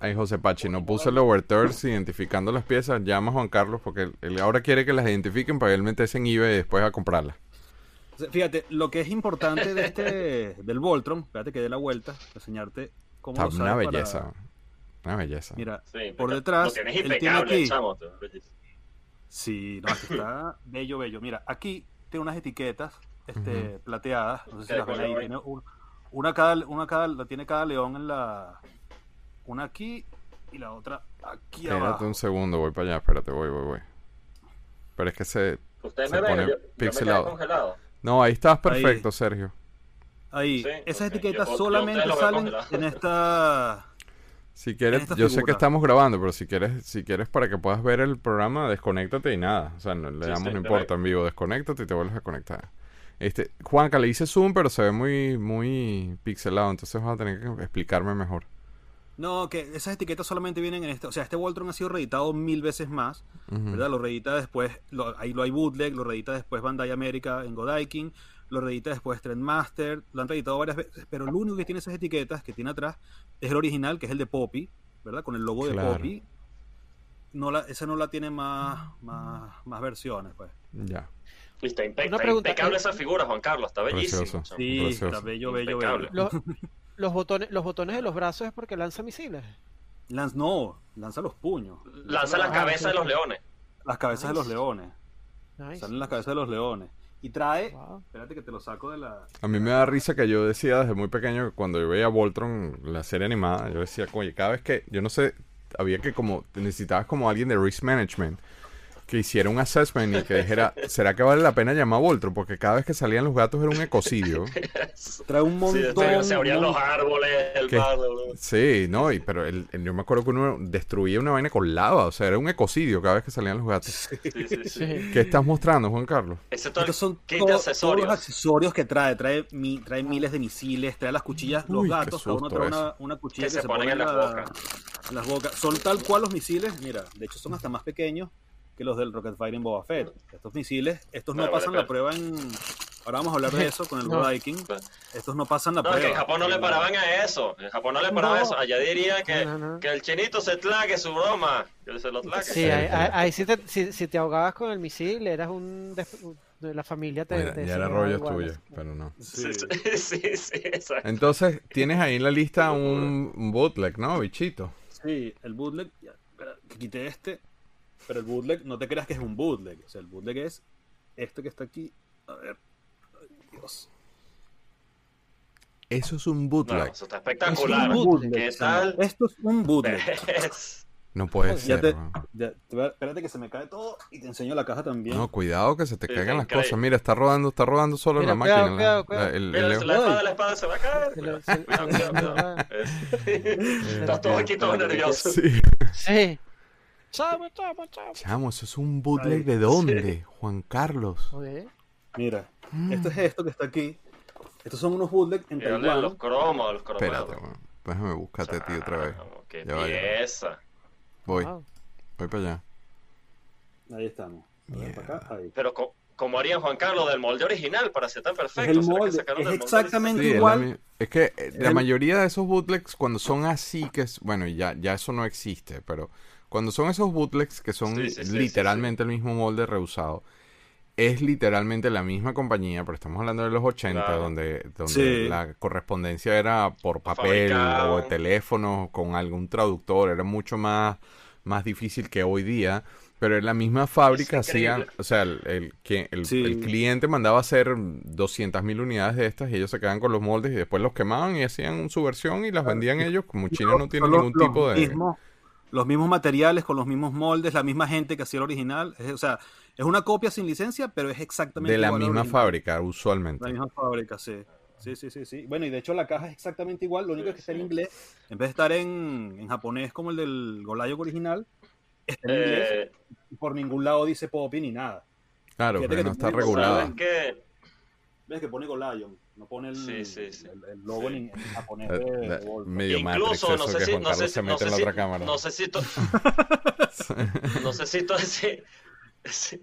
Ay, José Pachi, no puse el overturns identificando las piezas. Llama a Juan Carlos porque él, él ahora quiere que las identifiquen para él meterse en eBay y después a comprarlas. Fíjate, lo que es importante de este, del Voltron, espérate que dé la vuelta, para enseñarte cómo Está lo una para- belleza. Una belleza. Mira, Sí, por detrás, Lo tienes él tiene aquí. chamo. Sí, no, aquí está bello, bello. Mira, aquí tiene unas etiquetas este, plateadas, no sé si ¿De las ven ahí. Tiene un- una cada, una cada, la tiene cada león en la, una aquí y la otra aquí Espérate abajo. un segundo, voy para allá. Espérate, voy, voy, voy. Pero es que se... Ustedes Se me ven, yo me pixelado. congelado. No, ahí estás perfecto, Sergio. Ahí, Sí, esas etiquetas Yo- solamente salen en esta... Si quieres, yo sé que estamos grabando, pero si quieres, si quieres para que puedas ver el programa, desconéctate y nada. O sea, no, le Sí, damos, sí, no importa, en vivo, desconéctate y te vuelves a conectar. Este, Juanca, le hice zoom, pero se ve muy, muy pixelado, entonces vas a tener que explicarme mejor. No, que esas etiquetas solamente vienen en este... O sea, este Voltron ha sido reeditado mil veces más. ¿verdad? Lo reedita después, lo, ahí lo hay bootleg, lo reedita después Bandai América en Godaikin, lo reedita después Trendmaster, lo han reeditado varias veces, pero lo único que tiene esas etiquetas que tiene atrás es el original, que es el de Poppy, ¿verdad? Con el logo Claro. de Poppy. No la, esa no la tiene más, más, más versiones, pues. Ya. Está, impe- Una está pregunta, impecable ¿eh? esa figura, Juan Carlos. Está bellísimo. Precioso. Sí, Precioso. está bello, bello, Impecable. bello. Los, los botones, los botones de los brazos es porque lanza misiles. Lanz, no, lanza los puños. Lanza las Ah, cabezas sí. de los leones. Las cabezas de los leones. Nice. Salen las cabezas de los leones. Y trae, Wow. espérate que te lo saco de la... A mí me da risa que yo decía desde muy pequeño que cuando yo veía Voltron, la serie animada, yo decía, oye, cada vez que, yo no sé, había que como, necesitabas como alguien de risk management que hiciera un assessment y que dijera, ¿será que vale la pena llamar a Voltron? Porque cada vez que salían los gatos era un ecocidio. Trae un Sí, montón... después se abrían los árboles, el ¿Qué? mar. Sí, no, y, pero el- el- yo me acuerdo que uno destruía una vaina con lava, o sea, era un ecocidio cada vez que salían los gatos. Sí, sí, sí. Sí. ¿Qué estás mostrando, Juan Carlos? Ese todo el Estos son kit todo- de todos los accesorios que trae. Trae, mi- trae miles de misiles, trae las cuchillas, los Uy, gatos, cada uno trae una, una cuchilla Que se ponen en las la- bocas. en las bocas. Son tal cual los misiles, mira, de hecho son hasta más pequeños que los del Rocket Fire en Boba Fett. Estos misiles, estos no Pero pasan vale, la prueba en... Ahora vamos a hablar de eso con el No. Viking. Estos no pasan la No, es que prueba. en Japón no le paraban a eso. En Japón no le paraban a eso. Allá diría que, No, no, no. que el chinito se tlaque su broma. Que se lo tlaque. Sí, ahí, ahí- ahí sí te, si, si te ahogabas con el misil, eras un... de la familia te, Bueno, te ya era rollo igual. tuyo, pero no. Sí, sí, sí, sí, exacto. Entonces, tienes ahí en la lista un, un bootleg, ¿no, bichito? Sí, el bootleg, que quité este, pero el bootleg, no te creas que es un bootleg. O sea, el bootleg es este que está aquí. A ver, ay, Dios. Eso es un No, bootleg. eso está espectacular. Es un bootleg, ¿Qué tal? Esto es un bootleg. No puede Ya ser. te- ya- espérate que se me cae todo y te enseño la caja también. No, cuidado que se te Sí, caigan las cosas. Mira, está rodando, está rodando solo Mira, la cuidado, máquina. la- cuidado, la- cuidado. el- Mira, el- la espada, la espada se va a caer. Cuidado, cuidado, cuidado. Es- Estás todo aquí todo nervioso. Sí. Sí. Chamo, chamo, chamo. Chamo, eso es un bootleg de dónde, Juan Carlos. Joder. Mira, Mm. esto es esto que está aquí. Estos son unos bootlegs en Taiwán. los cromos, los cromos. Espérate. Déjame buscarte a ti otra vez. Qué Ya pieza. Voy, Wow. voy para allá. Ahí estamos. Ver, para acá, ahí. Pero co- como harían Juan Carlos del molde original para ser tan perfecto. Es el ¿Será que molde, sacaron es del molde exactamente Sí, es, la igual. es que eh, la el- mayoría de esos bootlegs, cuando son así, que es, bueno, ya, ya eso no existe, pero cuando son esos bootlegs que son Sí, sí, sí, literalmente el mismo molde reusado, es literalmente la misma compañía, pero estamos hablando de los 80, Claro. donde, donde Sí. la correspondencia era por papel fabricaban. o de teléfono con algún traductor, era mucho más, más difícil que hoy día. Pero en la misma fábrica hacían, o sea, el, el, que- el- Sí. el cliente mandaba a hacer 200.000 unidades de estas y ellos se quedaban con los moldes y después los quemaban y hacían su versión y las vendían ellos. Como China no tiene los- ningún los tipo de... mismos- los mismos materiales, con los mismos moldes, la misma gente que hacía el original. Es- o sea, es una copia sin licencia, pero es exactamente De la igual misma fábrica, usualmente. La misma fábrica, sí. Sí, sí, sí, sí. Bueno, y de hecho la caja es exactamente igual, lo único es que está en inglés. En vez de estar en, en japonés como el del Golayo original, en inglés. Eh, por ningún lado dice Poppy ni nada. Claro, pero no está ponen regulada. ¿Sabes qué? ¿Ves que pone Golayo? No pone el, Sí, sí, sí. el, el logo Sí. en, japonés Eh, de, eh, de Volvo. medio Matrix Incluso, no sé si, no sé si, se no mete sé en la si, otra cámara. no sé si, to- no sé si estoy, si- si-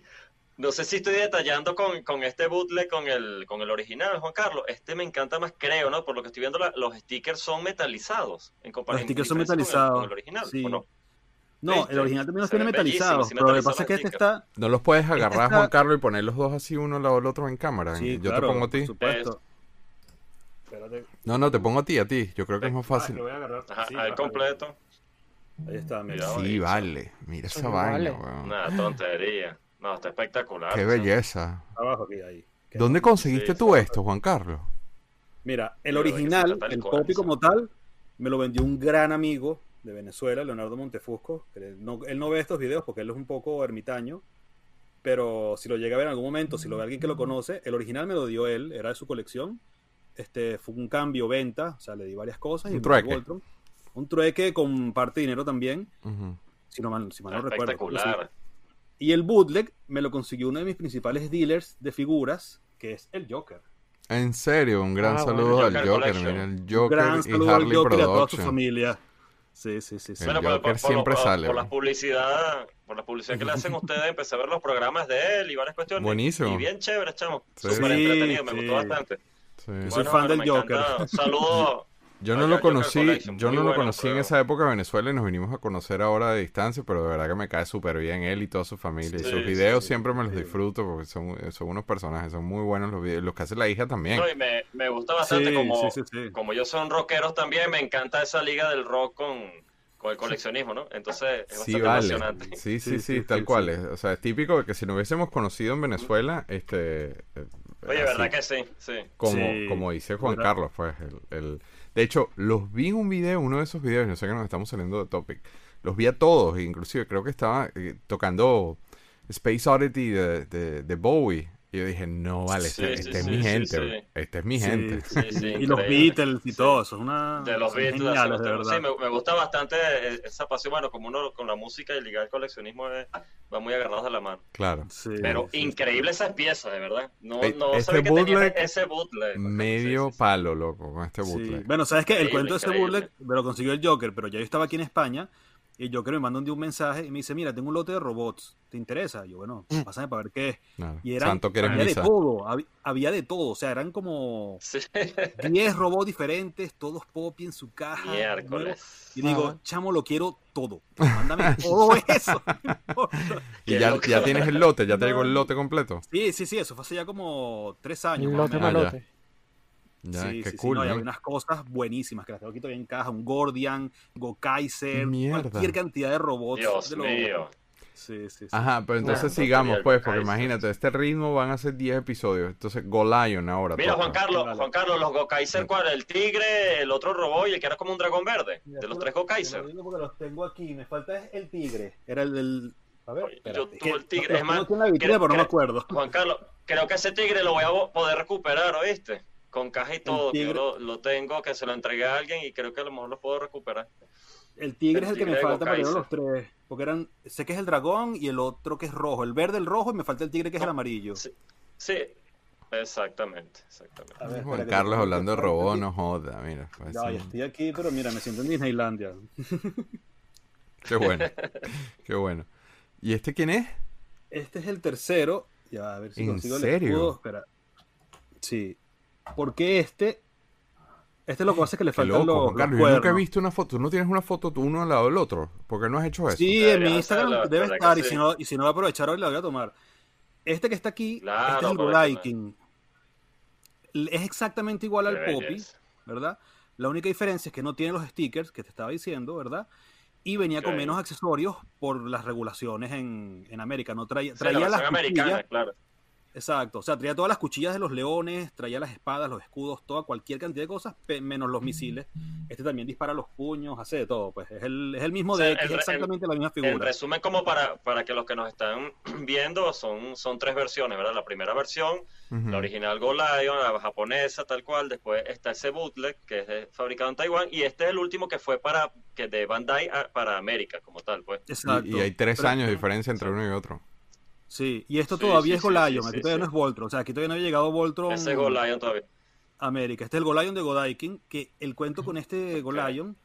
no sé si estoy detallando con, con este bootleg con el, con el original, Juan Carlos. Este me encanta más, creo, ¿no? Por lo que estoy viendo, la- los stickers son metalizados. En Los comparación stickers son con el- metalizados. Con el, original, Sí. ¿o no? No, el original también los tiene metalizados, pero lo que pasa es que este está... No los puedes agarrar, está- Juan Carlos, y poner los dos así, uno al lado del otro en cámara. Sí, Yo claro, te pongo a ti. por supuesto. Espérate. No, no, te pongo a ti, a ti. Yo creo que es más Ah, fácil. lo voy a agarrar. Ajá, Sí, al completo. Ahí está, mira. Sí, vale. Mira esa vaina, vale. weón. Una tontería. No, está espectacular. Qué belleza. Abajo aquí, ahí. ¿Dónde conseguiste Sí, tú esto, Juan Carlos? Mira, el original, el copy como tal, me lo vendió un gran amigo de Venezuela, Leonardo Montefusco. que no- él no ve estos videos porque él es un poco ermitaño, pero si lo llega a ver en algún momento, si lo ve alguien que lo conoce, el original me lo dio él, era de su colección. Este fue un cambio, venta, o sea, le di varias cosas. Un y trueque. Voltron. Un trueque con parte de dinero también, Ujú. si no mal, si mal no recuerdo. espectacular. Y el bootleg me lo consiguió uno de mis principales dealers de figuras, que es el Joker. En serio, un gran Ah, bueno. saludo al Joker Joker. Collection. Mira, el Un Joker gran y saludo al Harley Joker y a toda su Production. familia. Sí, sí, sí. sí. El Bueno, por, Joker por- por- siempre por- sale, Por la bro. publicidad, por la publicidad que le hacen ustedes, empecé a ver los programas de él y varias cuestiones. Buenísimo. Y bien chévere, chamo. Sí. Súper Sí, entretenido, me gustó bastante. Sí. Yo soy fan del. Joker. Saludos. Yo no lo conocí, Collection, yo muy no lo conocí en esa época de Venezuela y nos vinimos a conocer ahora de distancia, pero de verdad que me cae súper bien él y toda su familia. y sus videos sí, siempre me los disfruto porque son, son unos personajes, son muy buenos los videos. Los que hace la hija también. No, y me, me gusta bastante Sí, como, sí, sí, sí. como ellos son rockeros también, me encanta esa liga del rock con, con el coleccionismo, ¿no? Entonces es Sí, bastante vale. emocionante. Sí, sí, Sí, sí, sí, tal sí, cual. sí. es. O sea, es típico de que si nos hubiésemos conocido en Venezuela, este... eh, Oye, así, ¿verdad que sí? Sí. Como, Sí, como dice Juan ¿verdad? Carlos, pues. El, el- De hecho, los vi en un video, uno de esos videos, no sé que nos estamos saliendo de topic. Los vi a todos, inclusive creo que estaba eh, tocando Space Oddity de, de, de Bowie. Yo dije, no, vale, este, Sí, sí, este es sí, mi sí, gente, sí. este es mi Sí, gente. sí, Sí, sí, y los. Beatles y Sí. todo, eso es una. De los Beatles, geniales, de sí, verdad. me, me gusta bastante eh, esa pasión. Bueno, como uno con la música y ligar el coleccionismo eh, va muy agarrados de la mano. Claro. Sí, Pero sí, increíble esas piezas, de verdad. No, Eh, no este sabía que tenía bootleg, ese bootleg. Medio Sí, sí, sí. palo, loco, con este sí. bootleg. Bueno, ¿sabes qué? El cuento de ese bootleg me lo consiguió el Joker, pero ya yo estaba aquí en España y el Joker me manda un día un mensaje y me dice, mira, tengo un lote de robots, ¿te interesa? Y yo, bueno, pásame para ver qué es. Y eran, Santo que eres había de todo, hab- había de todo, o sea, eran como Sí. 10 robots diferentes, todos Poppy en su caja. Miércoles. Y digo, chamo, lo quiero todo. Mándame todo eso. Y ya, ya tienes el lote, ya llegó el lote completo. sí, sí, sí, eso fue hace ya como tres años. Un más lote menos. Ah. Ya, sí, qué sí, sí, cool, no, y man. había unas cosas buenísimas que las tengo aquí todavía en caja, un Gordian, Go Kaiser, Mierda. cualquier cantidad de robots. Dios de los- mío. Sí, sí, sí. Ajá, pero entonces no sigamos, pues, porque Gokaiser. imagínate, este ritmo van a ser 10 episodios. Entonces, Golion ahora. Mira, toca. Juan Carlos. Juan Carlos, los Gokaiser, ¿cuál? El tigre, el otro robot y el que era como un dragón verde. De los tres Gokaiser. Lo porque los tengo aquí. Me falta es el tigre. Era el del. A ver, Oye, yo tuve el tigre, es más, tengo aquí en la vitrina, creo- pero no me acuerdo. Juan Carlos, creo que ese tigre lo voy a poder recuperar, ¿oíste? Con caja y todo, que yo tigre- lo, lo tengo, que se lo entregué a alguien y creo que a lo mejor lo puedo recuperar. El tigre El es el que me falta para los tres. Porque eran. Sé que es el dragón y el otro que es rojo. El verde, el rojo y me falta el tigre que es el amarillo. Sí, sí, exactamente, exactamente. A ver, Juan Carlos hablando de robot, no joda, mira. pues, Ya, sí. ya estoy aquí, pero mira, me siento en Disneylandia. Qué bueno, qué bueno. ¿Y este quién es? Este es el tercero. Ya, a ver si ¿En consigo el serio? escudo. Espera. Sí. Porque este. Este lo que hace es que le faltan loco, los, Carlos. los Yo nunca he visto una foto. ¿Tú no tienes una foto tú uno al lado del otro? ¿Por qué no has hecho eso? Sí, en mi Instagram debe ¿verdad que estar. Y sí? si, no, y si no va a aprovechar hoy, la voy a tomar. Este que está aquí, Claro, este es el. Golaikin. Es exactamente igual al Poppy. ¿verdad? La única diferencia es que no tiene los stickers que te estaba diciendo, ¿verdad? Y venía con menos accesorios por las regulaciones en, en América. No traía, Sí, la traía las cuchillas. claro. Exacto. O sea, traía todas las cuchillas de los leones, traía las espadas, los escudos, toda cualquier cantidad de cosas, menos los misiles. Este también dispara los puños, hace de todo. Pues es el, es el mismo O sea, de X, exactamente la misma En figura. resumen, como para, para que los que nos están viendo, son, son tres versiones, ¿verdad? La primera versión, la original Go Lion, la japonesa, tal cual. Después está ese bootleg, que es fabricado en Taiwán. Y este es el último que fue para que de Bandai a- para América, como tal, pues. Exacto. Y, y hay tres Pero- años de diferencia entre uno y otro. Sí, y esto Sí, todavía sí, es Golion, sí, aquí sí, todavía sí. no es Voltron, o sea, aquí todavía no había llegado Voltron Ese Go Lion todavía. América. Este es el Golion de Godaikin, que el cuento con este Golion,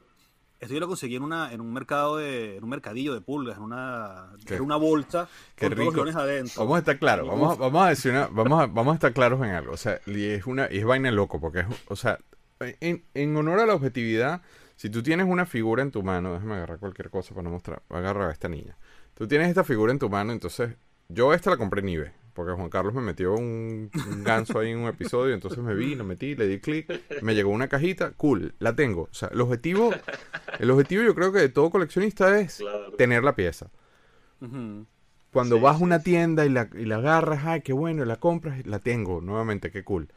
esto yo lo conseguí en una en un mercado de en un mercadillo de pulgas, en una Qué- era una bolsa qué con todos los rico. leones adentro. Vamos a estar claros, vamos, a- vamos a decir una- vamos a, vamos a estar claros en algo. O sea, y es una, y es vaina loco, porque es, o sea, en, en honor a la objetividad, si tú tienes una figura en tu mano, déjame agarrar cualquier cosa para no mostrar, voy a agarrar a esta niña. Tú tienes esta figura en tu mano, entonces, yo esta la compré en eBay, porque Juan Carlos me metió un, un ganso ahí en un episodio, entonces me vi, lo metí, le di clic, me llegó una cajita, cool, la tengo. O sea, el objetivo, el objetivo yo creo que de todo coleccionista es Claro. tener la pieza. Cuando Sí, vas a sí, una sí. tienda y la, y la agarras, ay, qué bueno, y la compras, la tengo, nuevamente, qué cool.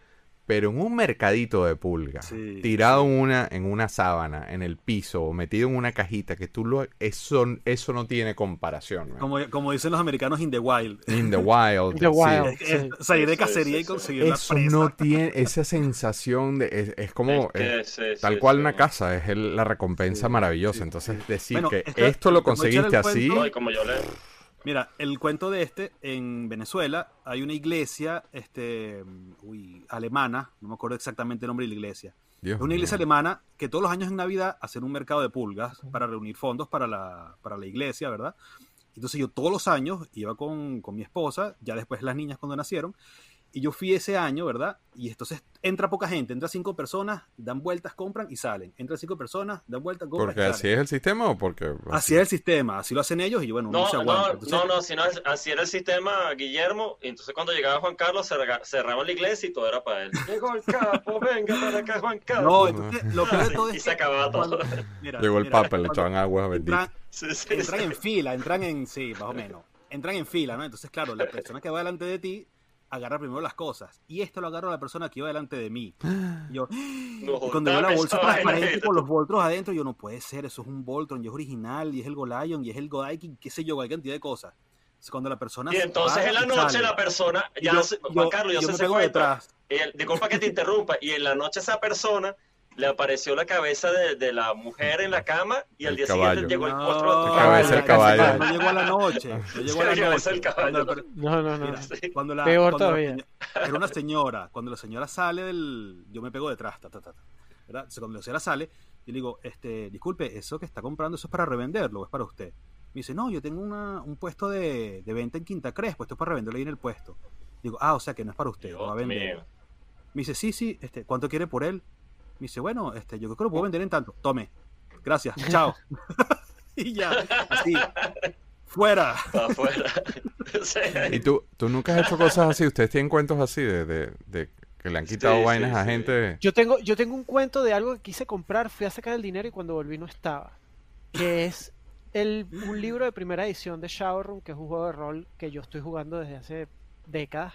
Pero en un mercadito de pulga, Sí, tirado en una, en una sábana, en el piso, o metido en una cajita, que tú lo, eso, eso no tiene comparación. Como, como dicen los americanos in the wild. In the wild. In the sí. wild. Es- es Sí. salir de cacería sí, y conseguir la Eso presa. no tiene esa sensación de. Es, es como. Es que es sí, tal sí, cual sí, una casa, es el- la recompensa Sí, maravillosa. sí, Entonces, decir Bueno, que esto lo conseguiste así. cuento. No, y como yo le... Mira, el cuento de este, en Venezuela hay una iglesia este, uy, alemana, no me acuerdo exactamente el nombre de la iglesia. Dios Es una iglesia mío. alemana que todos los años en Navidad hacen un mercado de pulgas para reunir fondos para la, para la iglesia, ¿verdad? Entonces yo todos los años iba con, con mi esposa, ya después las niñas cuando nacieron, y yo fui ese año, ¿verdad? Y entonces entra poca gente, entra cinco personas, dan vueltas, compran y salen. Entran cinco personas, dan vueltas, compran ¿Porque y así salen. es el sistema o porque.? Así es el sistema, así lo hacen ellos y bueno, uno No, se no, aguanta. Entonces, no, no, sino así era el sistema, Guillermo. Y entonces cuando llegaba Juan Carlos, cerra- cerraban la iglesia y todo era para él. Llegó el capo, venga para acá, Juan No, Carlos. entonces lo peor de todo y es se que acababa todo. cuando- mira, Llegó el papa, le echaban agua bendita. entran, Sí, sí, entran sí. en fila, entran en, sí, más o menos, entran en fila, ¿no? Entonces, claro, la persona que va delante de ti agarra primero las cosas y esto lo agarra la persona que iba delante de mí. Y yo, No, y cuando veo la bolsa transparente con los Voltros adentro, yo no puede ser, eso es un Voltron, y es original, y es el Golion, y es el Godaikin, qué sé yo, cualquier cantidad de cosas. Entonces, cuando la persona Y se entonces en la noche sale, la persona, ya yo- se- Juan yo- Carlos, yo yo ese pego cuento. detrás. Y el- disculpa que te interrumpa. Y en la noche esa persona le apareció la cabeza de, de la mujer en la cama y al El día caballo. siguiente llegó el No, otro. La cabeza del la caballo. No llegó a la noche, no llegó a la noche. la caballo. No, no, no. Mira, cuando la, Peor cuando todavía. era una señora. Cuando la señora sale del. Yo me pego detrás, ta, ta, ta, ta, ¿verdad? Cuando la señora sale, yo le digo, este, disculpe, eso que está comprando, eso es para revenderlo, o es para usted. Me dice, no, yo tengo una- un puesto de, de venta en Quinta Crespo, esto es para revenderlo ahí en el puesto. Digo, ah, o sea que no es para usted, lo va a vender. mío. Me dice, sí, sí, este, ¿cuánto quiere por él? Me dice, bueno, este, yo creo que lo puedo vender en tanto. Tome. Gracias. Chao. y ya, así. Fuera. Afuera. Sí. ¿Y tú, tú nunca has hecho cosas así? ¿Ustedes tienen cuentos así de, de, de que le han quitado Sí, vainas sí, a sí. gente? Yo tengo, yo tengo un cuento de algo que quise comprar, fui a sacar el dinero y cuando volví no estaba. Que es el, un libro de primera edición de Shadowrun, que es un juego de rol que yo estoy jugando desde hace décadas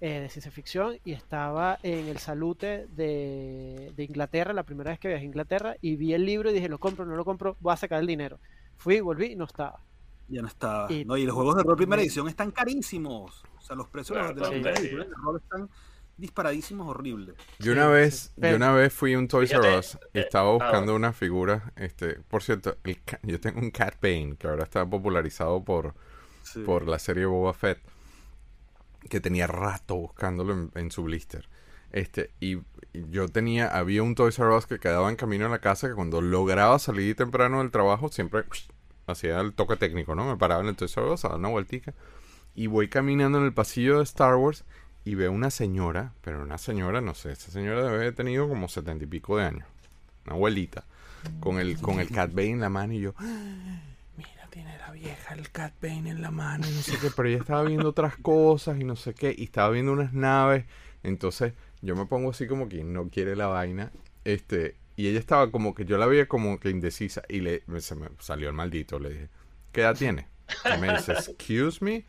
eh, de ciencia ficción y estaba en el salute de, de Inglaterra, la primera vez que viajé a Inglaterra, y vi el libro y dije, lo compro, no lo compro, voy a sacar el dinero. Fui, volví y no estaba. Ya no estaba. Y- no, y los juegos de rol primera edición están carísimos. O sea, los precios Claro, de las sí. de rol están disparadísimos, horribles. Yo una vez, sí. yo una vez fui a un Toys R Us y eh, estaba ah, buscando una figura, este, por cierto, el yo tengo un Cat Bane que ahora está popularizado por, Sí. por la serie Boba Fett, que tenía rato buscándolo en, su blister. Este, y, yo tenía, había un Toys R Us que quedaba en camino a la casa que cuando lograba salir temprano del trabajo siempre hacía el toque técnico, ¿no? Me paraba en el Toys R Us a dar una vueltica y voy caminando en el pasillo de Star Wars y veo una señora, pero una señora, no sé, esa señora debe haber tenido como setenta y pico de años, una abuelita, con el, con el Cat Bane en la mano y yo, "Ah, mira, tiene la vieja el Cat Bane en la mano y no sé qué, pero ella estaba viendo otras cosas y no sé qué, y estaba viendo unas naves, entonces yo me pongo así como que no quiere la vaina, este, y ella estaba como que yo la veía como que indecisa y le, se me salió el maldito, le dije, ¿qué edad tiene? Y me dice, excuse me,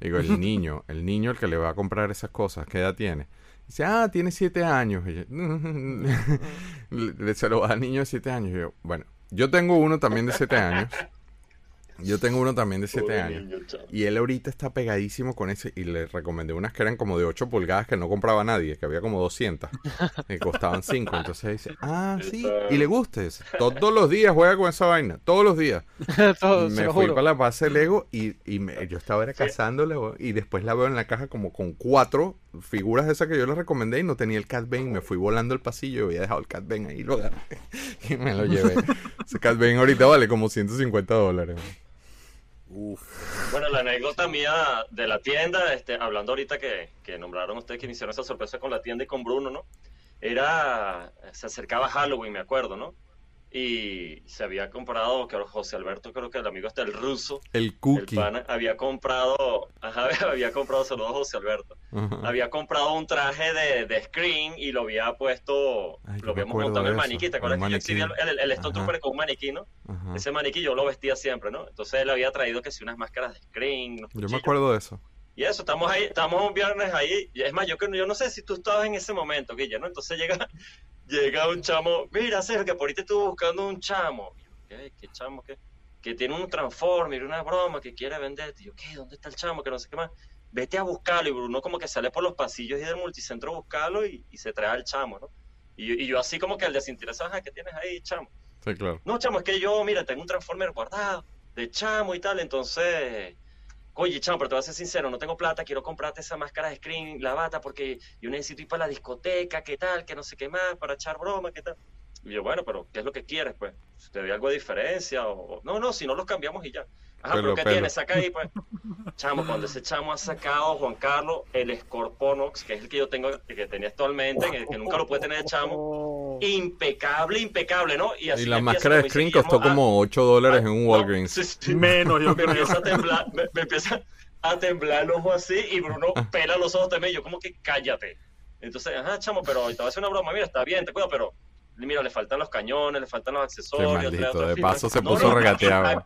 Digo, el niño, el niño el que le va a comprar esas cosas, ¿qué edad tiene? Dice, ah, tiene siete años. Y yo, le- se lo va al niño de siete años. Y yo, bueno, yo tengo uno también de siete años. Yo tengo uno también de siete Pobre años. niño, chamo. Y él ahorita está pegadísimo con ese. Y le recomendé unas que eran como de 8 pulgadas que no compraba nadie, que había como 200. Que costaban 5. Entonces dice, ah, sí. Y le gusta. Dice, Todos los días juega con esa vaina. Todos los días. Todo, me fui juro. para la base Lego y, y me- yo estaba era cazándola y después la veo en la caja como con cuatro figuras de esas que yo le recomendé y no tenía el Cat Bane. Me fui volando el pasillo y había dejado el Cat Bane ahí lo agarré y me lo llevé. Ese Cat Bane ahorita vale como 150 dólares. Bueno, la anécdota mía de la tienda, este, hablando ahorita que, que nombraron ustedes que iniciaron esa sorpresa con la tienda y con Bruno, ¿no? Era, se acercaba Halloween, me acuerdo, ¿no? Y se había comprado, que José Alberto, creo que el amigo este, el ruso, El el cookie. pana, había comprado, ajá, había comprado, saludos a José Alberto, Ajá. había comprado un traje de, de Screen y lo había puesto, Ay, lo habíamos montado en el maniquí, ¿te acuerdas un que yo exhibía el, el, el Stone Ajá. Trooper con un maniquí, ¿no? Ajá. Ese maniquí yo lo vestía siempre, ¿no? Entonces él había traído que si unas máscaras de Screen, Yo me acuerdo de eso. Y eso, estamos ahí, estamos un viernes ahí. y Es más, yo, que- yo no sé si tú estabas en ese momento, Guilla, ¿no? Entonces llega, llega un chamo, mira, Sergio, que por ahí te estuve buscando un chamo. Y yo, ¿qué? ¿Qué chamo? ¿Qué? Que tiene un transformer, una broma que quiere venderte. Y yo, ¿qué? ¿Dónde está el chamo? Que no sé qué más. Vete a buscarlo. Y Bruno como que sale por los pasillos y del multicentro a buscarlo y, y se trae al chamo, ¿no? Y, yo- y yo así como que al desinteresado, "Ajá, ¿qué tienes ahí, chamo? Sí, claro. No, chamo, es que yo, mira, tengo un Transformer guardado de chamo y tal, entonces, oye, chamo, pero te voy a ser sincero, no tengo plata, quiero comprarte esa máscara de screen, la bata, porque yo necesito ir para la discoteca, qué tal, que no sé qué más, para echar broma, qué tal. Y yo, bueno, pero ¿qué es lo que quieres, pues? ¿Te doy algo de diferencia? O... No, no, si no los cambiamos y ya. Ajá, Pelo, pero ¿qué pelo. tienes? Saca ahí, pues. Chamo, cuando ese chamo ha sacado, Juan Carlos, el Scorponox, que es el que yo tengo, que tenía actualmente, que, que nunca lo puede tener el chamo. Impecable, impecable, ¿no? Y así la empieza, máscara de Screen costó a- como 8 dólares en un no, Walgreens. sí, sí. Menos, yo Me empieza a temblar, me, me empieza a temblar el ojo así y Bruno Ah. pela los ojos también. Yo como que cállate. Entonces, ajá, chamo, pero te voy a hacer una broma. Mira, está bien, te cuido, pero mira, le faltan los cañones, le faltan los accesorios. maldito. otra De paso se No, puso no, regateado.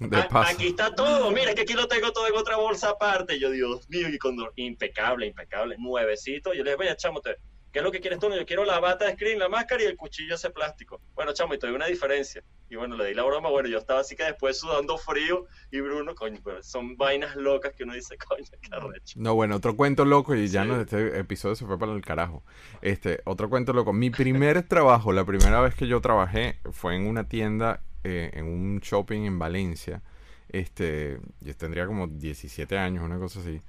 De a- paso. Aquí está todo, mira, es que aquí lo tengo todo en otra bolsa aparte. Yo, Dios mío, y cuando impecable, impecable, nuevecito. Yo le dije, vaya, chamo, te- ¿qué es lo que quieres tú? No, Yo quiero la bata de screen, la máscara y el cuchillo ese plástico. Bueno, chamo, y te doy una diferencia. Y bueno, le di la broma. Bueno, yo estaba así que después sudando frío y Bruno, coño, pero son vainas locas que uno dice, coño, qué arrecho. No, bueno, otro cuento loco y ya Sí. no, este episodio se fue para el carajo. Este, otro cuento loco. Mi primer trabajo, la primera vez que yo trabajé fue en una tienda, eh, en un shopping en Valencia. Este, yo tendría como 17 años, una cosa así.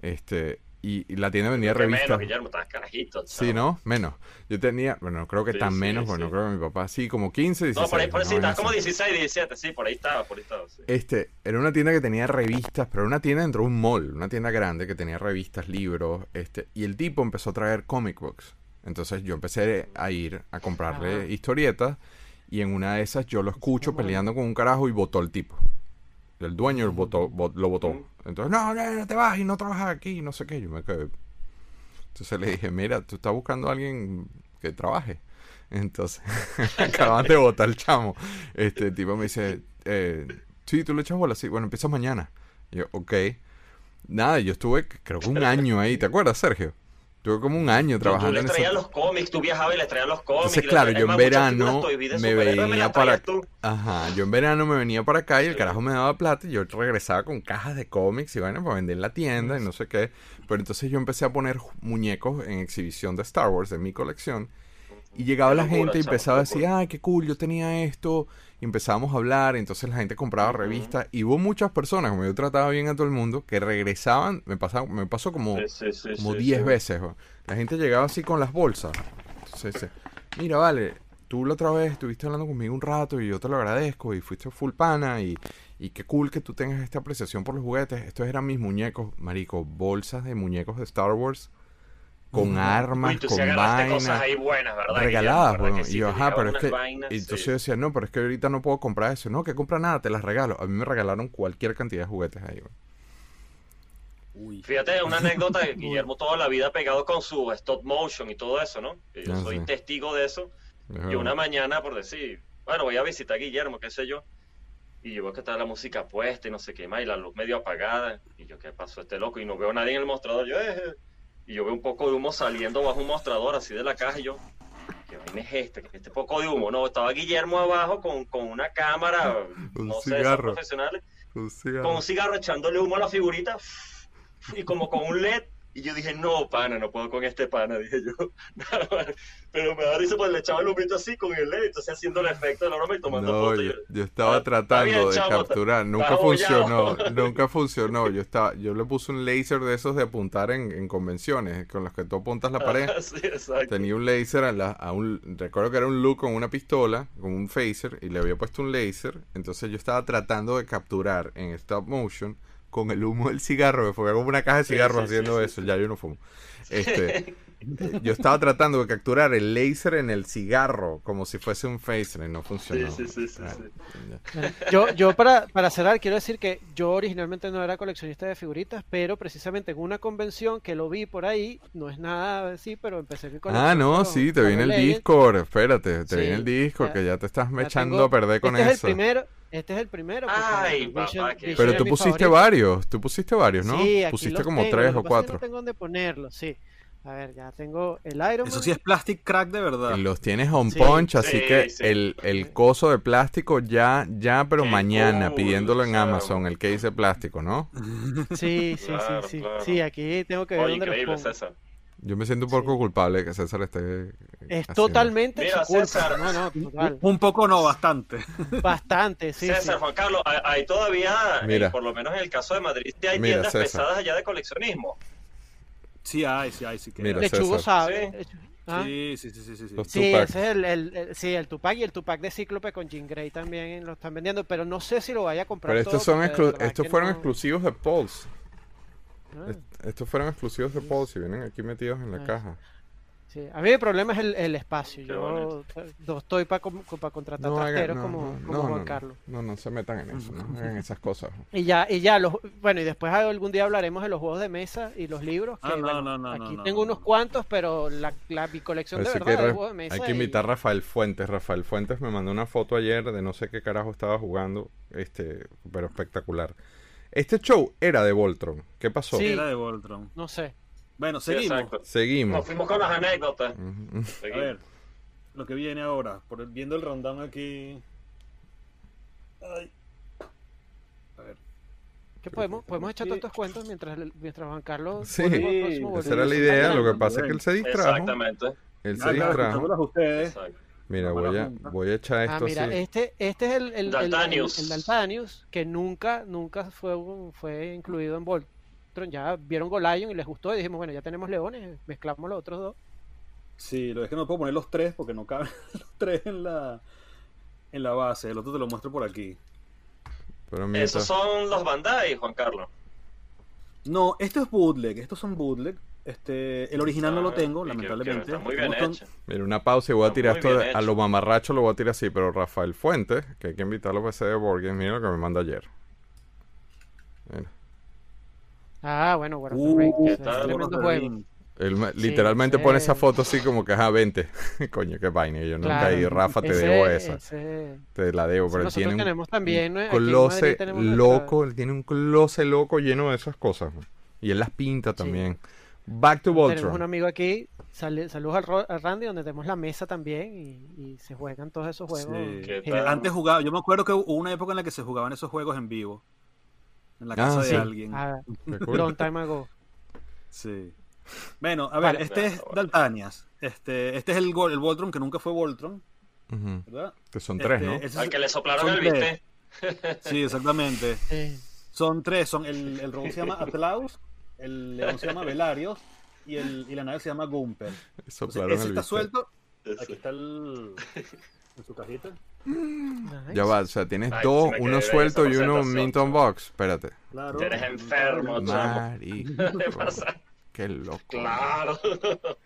Este, y, y la tienda vendía Que menos, revistas. Guillermo, estabas carajito. Sí. ¿no? Menos. Yo tenía, bueno, creo que Sí, tan sí, menos, sí. bueno, creo que mi papá, sí, como 15, 16. No, por ahí, por ahí sí, como así. 16, 17, sí, por ahí estaba, por ahí estaba. sí. Este, era una tienda que tenía revistas, pero era una tienda dentro de un mall, una tienda grande que tenía revistas, libros, este, y el tipo empezó a traer comic books. Entonces yo empecé a ir a comprarle Ajá. historietas y en una de esas yo lo escucho peleando con un carajo y votó el tipo. El dueño lo votó, vo- lo votó. Entonces, no, no, no te vas y no trabajas aquí, no sé qué. Yo me quedé. Entonces le dije, mira, tú estás buscando a alguien que trabaje. Entonces, acaban de votar el chamo. Este tipo me dice, eh, sí, tú le echas bola, sí, bueno, empiezas mañana. Y yo, ok. Nada, yo estuve, creo que un año ahí, ¿te acuerdas, Sergio? Tuve como un año Tú trabajando le en traías eso. los cómics, tú viajabas y le traías los cómics. Entonces, le claro, traías- yo en verano me venía para traías tú. Ajá, yo en verano me venía para acá y el carajo me daba plata y yo regresaba con cajas de cómics y bueno, para vender en la tienda y no sé qué. Pero entonces yo empecé a poner muñecos en exhibición de Star Wars de mi colección y llegaba la gente y empezaba a decir, ay, qué cool, yo tenía esto. Y empezábamos a hablar, entonces la gente compraba revistas y hubo muchas personas, como yo trataba bien a todo el mundo, que regresaban, me, pasaba, me pasó como Sí, sí, sí, como sí, 10 sí. veces. La gente llegaba así con las bolsas. Entonces, mira, vale, tú la otra vez estuviste hablando conmigo un rato y yo te lo agradezco y fuiste full pana y, y qué cool que tú tengas esta apreciación por los juguetes. Estos eran mis muñecos, marico, bolsas de muñecos de Star Wars con armas, Uy, tú con sí agarraste cosas vainas. ahí buenas, ¿verdad? Regaladas, sí? Y yo, ajá, pero es que. vainas, y entonces sí. yo decía, no, pero es que ahorita no puedo comprar eso. No, que compra nada, te las regalo. A mí me regalaron cualquier cantidad de juguetes ahí, weón. Uy. Fíjate, una anécdota, Guillermo toda la vida pegado con su stop motion y todo eso, ¿no? Yo Ah, soy sí. testigo de eso. Es Y una mañana, por decir, bueno, voy a visitar a Guillermo, qué sé yo. Y yo veo que está la música puesta y no sé qué más, y la luz medio apagada. Y yo, ¿qué pasó este loco? Y no veo a nadie en el mostrador. Yo, eh, eh. Y yo veo un poco de humo saliendo bajo un mostrador así de la caja. Y yo, ¿qué vaina es este? ¿Qué es este poco de humo? No, estaba Guillermo abajo con, con una cámara, Un no sé, cigarro. profesionales, Un cigarro. con un cigarro echándole humo a la figurita y como con un LED. Y yo dije, no, pana, no puedo con este pana, dije yo. Pero me da risa porque le echaba el humito así con el LED, entonces haciendo el efecto de la broma y tomando No, fotos. yo, Yo- estaba tratando bien, de capturar, nunca funcionó, nunca funcionó. Yo estaba, yo le puse un laser de esos de apuntar en, en convenciones, con los que tú apuntas la pared. sí, exacto. Tenía un laser a, la- a un, recuerdo que era un look con una pistola, con un phaser, y le había puesto un laser. Entonces yo estaba tratando de capturar en stop motion con el humo del cigarro, me fue como una caja de cigarros sí, haciendo sí, eso, ya yo no fumo. Este, yo estaba tratando de capturar el laser en el cigarro como si fuese un phaser y no funcionó. Sí, sí, sí, sí, Ah. Bueno, Yo, yo para, para cerrar quiero decir que yo originalmente no era coleccionista de figuritas, pero precisamente en una convención que lo vi por ahí, no es nada así, pero empecé mi Ah, colección no, con sí, te viene el. Discord, espérate, te Sí, viene el Discord, ya- que ya te estás Ya echando tengo- a perder con este eso. Es el primero, este es el primero. Vision- Vision Pero tú pusiste favorito. varios, tú pusiste varios, ¿no? Sí, aquí pusiste los como tengo, tres o cuatro. No tengo dónde ponerlos, sí. A ver, ya tengo el Iron Man. Eso sí es plastic crack de verdad. Y Los tienes on Sí. punch, así Sí, que sí. el, el coso de plástico ya, ya, pero Qué mañana, cool, pidiéndolo en. Amazon, el case de plástico, ¿no? Sí, sí, Claro, sí, sí. claro. Sí, aquí tengo que ver Oye, dónde los increíble, pongo. César. Yo me siento un poco Sí. culpable que César esté. Es haciendo- totalmente Mira, su culpa. César. No, no, total. Un poco no, bastante. Bastante, sí. César, sí. Juan Carlos, hay, hay todavía, eh, por lo menos en el caso de Madrid, sí hay Mira, tiendas César. pesadas allá de coleccionismo. Sí hay, sí hay, sí que Mira. Lechugo César. sabe. ¿Ah? Sí, sí, sí, sí, sí, sí. Ese es el, el- el- sí, el Tupac y el Tupac de Cíclope con Jean Grey también lo están vendiendo, pero no sé si lo vaya a comprar Pero todo estos son de exclu- verdad estos fueron no- exclusivos de Pulse. Ah, Est- Estos fueron exclusivos de Pulse y vienen aquí metidos en la Ah. caja. Sí. A mí el problema es el, el espacio. Qué Yo bonito. no estoy para contratar No, trasteros no, como, no, como no, Juan Carlos. No, no se metan en eso, no hagan esas cosas. Y ya, y ya, los, bueno, y después algún día hablaremos de los juegos de mesa y los libros. Que, Ah, no, bueno, no, no, aquí no, tengo no, unos no. cuantos, pero la, la, mi colección de verdad que de juegos de mesa. hay que y- invitar a Rafael Fuentes. Rafael Fuentes me mandó una foto ayer de no sé qué carajo estaba jugando, este, pero espectacular. Este show era de Voltron. ¿Qué pasó? Sí. Era de Voltron. No sé. Bueno, Sí, seguimos. exacto. Nos Seguimos. fuimos con las anécdotas. A Seguimos. ver, lo que viene ahora, por el- viendo el rundown aquí. Ay. A ver. ¿Qué podemos? Podemos echar todos estos cuentos mientras, mientras Juan Carlos. Sí, Esa era la idea. Lo que pasa es que él se distrajo. Exactamente. Él se Ah, claro, distrajo. ustedes. exacto. Mira, voy a, voy a echar Ah, esto mira, así. este, este es el, el, el- el- Daltanius. el Daltanius, que nunca, nunca fue, fue incluido en Voltron. Ya vieron Golion y les gustó y dijimos, bueno, ya tenemos leones, mezclamos los otros dos. Sí, lo es que no puedo poner los tres porque no caben los tres en la, en la base. El otro te lo muestro por aquí. Pero Esos son los Bandai, Juan Carlos. No, esto es bootleg. Estos son bootleg. Este, el original no lo Ah, tengo, lamentablemente. que está muy bien hecho. mira, una pausa y voy a tirar esto de- a lo mamarracho, lo voy a tirar así. Pero Rafael Fuentes, que hay que invitarlo para ese de Game, mira lo que me manda ayer. Mira. Ah, bueno, War of the Uh, Ring, ¿qué es tal? tremendo War of the juego. Sí, literalmente ese- pone esa foto así como que, ajá, 20. Coño, qué vaina. Yo nunca Claro. ahí, Rafa, te Ese- debo esa. ese- Te la debo, pero tiene un tenemos también, Madrid closet loco. Él tiene un closet loco lleno de esas cosas. Y él las pinta también. Back to Tenemos un Voltron. amigo aquí, sale- saludos al Randy, donde tenemos la mesa también y, y se juegan todos esos juegos. Antes jugaba, yo me acuerdo que hubo una época en la que se jugaban esos juegos en vivo. En la Ah, casa sí. de alguien. Ah, long time ago. Sí. Bueno, a ver, Vale. este es Daltanias. Este, este es el, el Voltron que nunca fue Voltron. ¿verdad? Que son tres, Este, ¿no? Al que le soplaron el bistec. Sí, exactamente. Sí. Son tres, son el, el robot se llama Atlaus, el león se llama Velarios y, el, y la nave se llama Gumper. Entonces, ese está suelto. Aquí está el, en su cajita. Nice. Ya va, o sea, tienes Ay, dos, uno suelto y uno. Minton Box. Espérate. Claro. Eres enfermo, chamo. Mari. ¿Qué pasa? Qué loco. Claro. O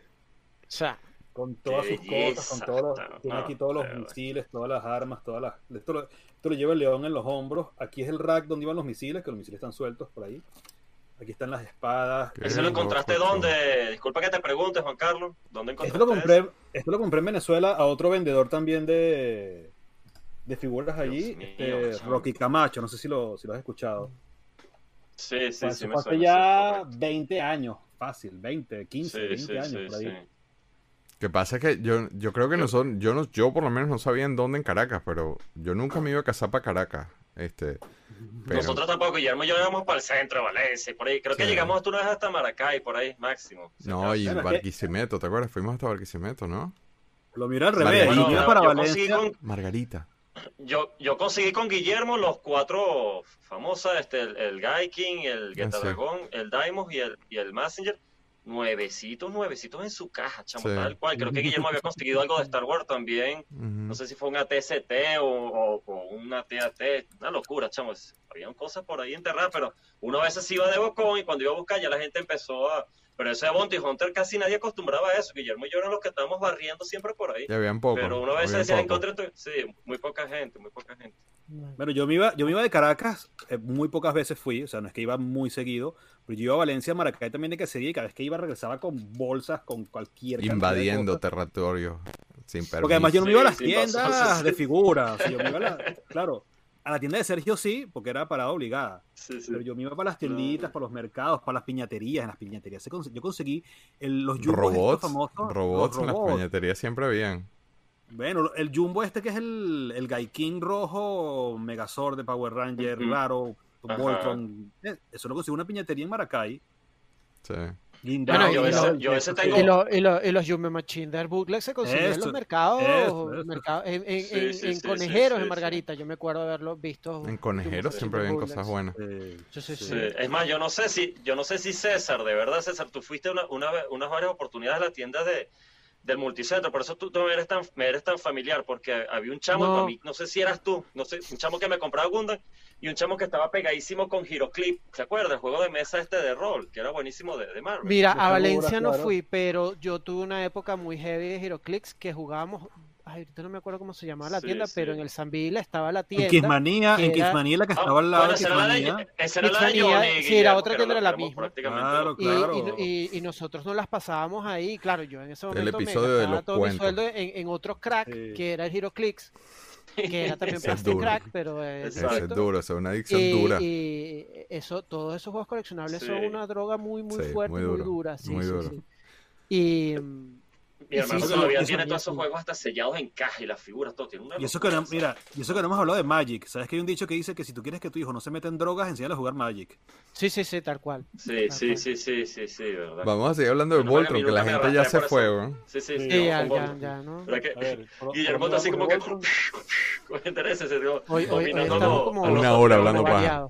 sea, Con todas sus cosas, con todos los, no, tiene aquí todos los pero- misiles, todas las armas, todas las. Esto lo, esto lo lleva el león en los hombros. Aquí es el rack donde iban los misiles, que los misiles están sueltos por ahí. Aquí están las espadas. Qué ¿Ese lo encontraste loco, dónde? Disculpa que te pregunte, Juan Carlos. ¿Dónde encontraste Esto lo eso? compré, esto lo compré en Venezuela a otro vendedor también de, de figuras allí, mío, este. Rocky Camacho, no sé si lo, si lo has escuchado. Sí, sí, sí, me hace suena. ya sí, correcto. 20 años, fácil, 20, 15, Sí, 20 sí, años sí, por ahí. sí. Que pasa es que yo, yo creo que nosotros, yo no, yo por lo menos no sabía en dónde en Caracas, pero yo nunca me iba a casar para Caracas. Este, pero, Nosotros tampoco, Guillermo y yo íbamos para el centro de Valencia, y por ahí. Creo que llegamos hasta una vez hasta Maracay, por ahí, máximo. si no, y Barquisimeto, ¿te acuerdas? Fuimos hasta Barquisimeto, ¿no? Lo miré al revés, Margarita. Bueno, yo, para yo Valencia. con, Margarita. Yo, yo conseguí con Guillermo los cuatro famosas, este, el, el Guy King, el Ah, sí. Dragón, el Daimos y el, y el Messenger. Nuevecitos, nuevecitos en su caja, chamo, Sí. tal cual. Creo que Guillermo había conseguido algo de Star Wars también. No sé si fue un ATST o, o, o un ATAT, una locura, chamos. Habían cosas por ahí enterradas, pero uno a veces iba de bocón y cuando iba a buscar ya la gente empezó a... Pero ese de Bounty Hunter casi nadie acostumbraba a eso. Guillermo y yo eran los que estábamos barriendo siempre por ahí. Ya habían poco. pero uno a veces habían decía, poco. encontré... tu-". Sí, muy poca gente, muy poca gente. Bueno, yo me iba, yo me iba de Caracas, eh, muy pocas veces fui, o sea, no es que iba muy seguido, pero yo iba a Valencia, Maracay también de que seguía y cada vez que iba regresaba con bolsas, con cualquier Invadiendo territorio sin permiso. Porque además yo no me iba a las tiendas de figuras, o sea, yo me iba a la- claro, a la tienda de Sergio sí, porque era parada obligada, Sí, sí. pero yo me iba para las tienditas, para los mercados, para las piñaterías, en las piñaterías yo conseguí el- los jumbos estos robots, famosos, robots los en las robots. piñaterías siempre habían. Bueno, el Jumbo este que es el, el Gaikin rojo, Megazord de Power Ranger, Ujú. raro, Ajá. Voltron. eh, Eso lo conseguí en una piñatería en Maracay. Sí. Guindao, Bueno, yo y ese- lo- yo ese tengo- Y, lo- y lo- y los Yume Machine del bootleg se consiguen en los mercados, eso, eso. mercado- en, en- Sí, en- sí, en sí, conejeros sí, en sí. Margarita. Yo me acuerdo haberlos visto. En conejeros siempre habían cosas buenas. Sí, sí, sí. Sí, Es más, yo no sé si, yo no sé si César, de verdad, César, tú fuiste una, una unas varias oportunidades a la tienda de, del multicentro, por eso tú, tú me, eres tan, me eres tan familiar, porque había un chamo, No. para mí, no sé si eras tú, no sé, un chamo que me compraba Gundam y un chamo que estaba pegadísimo con Giroclip, ¿se acuerdas? El juego de mesa este de rol, que era buenísimo de, de Marvel. Mira, a Valencia no claro. fui, pero yo tuve una época muy heavy de Heroclix que jugábamos. Ay, ahorita no me acuerdo cómo se llamaba la Sí, tienda, sí. pero en el Sanville estaba la En tienda. Kissmanía, que en era- Kissmanía, la que estaba al lado bueno, de Kissmanía. esa era la de Johnny, sí, la otra tienda era la misma. prácticamente Claro, claro. y- y- y nosotros nos las pasábamos ahí, claro, yo en ese El momento me gastaba los todo mi cuentos. sueldo en, en otro crack, Sí. que era el HeroClix, que era también es Plastic duro. Crack, pero Ese Exacto. es duro, es una adicción y, dura. y eso, todos esos juegos coleccionables Sí. son una droga muy, muy Sí, fuerte, muy muy, dura. Sí, muy sí, duro. sí. Y, mm, Mi hermano sí, sí, todavía eso tiene todos esos juegos hasta sellados en caja y las figuras, todo. Tiene una Y eso que no, mira, y eso que no hemos hablado de Magic. ¿Sabes que hay un dicho que dice que si tú quieres que tu hijo no se meta en drogas, enséñale a jugar Magic? sí, sí, sí, tal cual. Sí, Tal sí, cual. sí, sí, sí, sí, verdad. Vamos a seguir hablando de Menos mal que a mí Voltron, que la gente ya se fue, ¿no? Sí, sí, Sí, sí. Ya, ya, ya, ¿no? ¿Verdad que ver, Guillermo está así como que con interés, se dio Una hora hablando paja.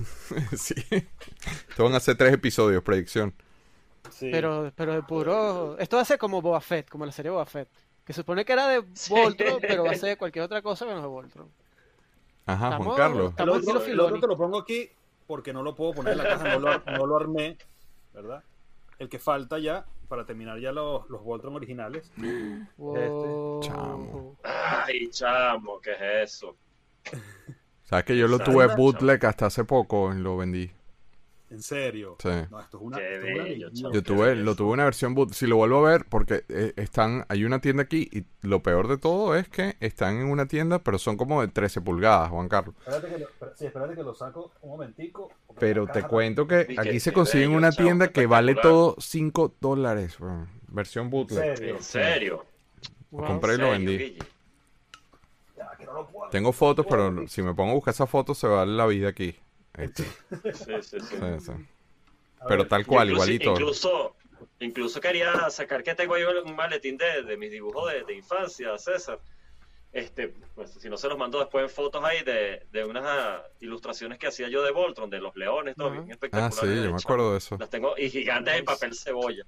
sí. Esto van a ser tres episodios, predicción. Sí. Pero, pero de puro. Esto va a ser como Boba Fett, como la serie Boba Fett. Que se supone que era de Sí. Voltron, pero va a ser cualquier otra cosa menos de Voltron. Ajá, Juan Carlos. El otro, el te lo pongo aquí porque no lo puedo poner en la caja, no lo, ar- no lo armé, ¿verdad? El que falta ya, para terminar ya los, los Voltron originales. Wow. Chamo. Ay, chamo, ¿qué es eso? Sabes que yo lo tuve bootleg hasta hace poco y lo vendí. En serio. Sí. No, esto es una. Qué esto es una bello, leyenda. chavo. Yo tuve, lo tuve una versión boot. Si lo vuelvo a ver, porque eh, están, hay una tienda aquí y lo peor de todo es que están en una tienda, pero son como de 13 pulgadas, Juan Carlos. Espérate que lo, espera- sí, espérate que lo saco un momentico. Pero te cuento que Y que- aquí se consigue en una chavo, tienda que vale todo 5 dólares. Versión bootleg. ¿En serio? ¿En serio? Wow. Compré y lo ¿En vendí. serio, Guille? Ya, que no lo puedo. Tengo fotos, pero si me pongo a buscar esas fotos se va la vida aquí. Este, Sí, sí, sí. sí, sí. A Pero ver, tal cual, Incluso- igualito. Incluso, incluso quería sacar que tengo ahí un maletín de, de mis dibujos de, de infancia, César. Este, pues, si no se los mando después en fotos ahí de, de unas ah, ilustraciones que hacía yo de Voltron, de los leones, todo bien Ah, espectaculares. sí, yo me acuerdo de eso. Las tengo y gigantes en papel cebolla.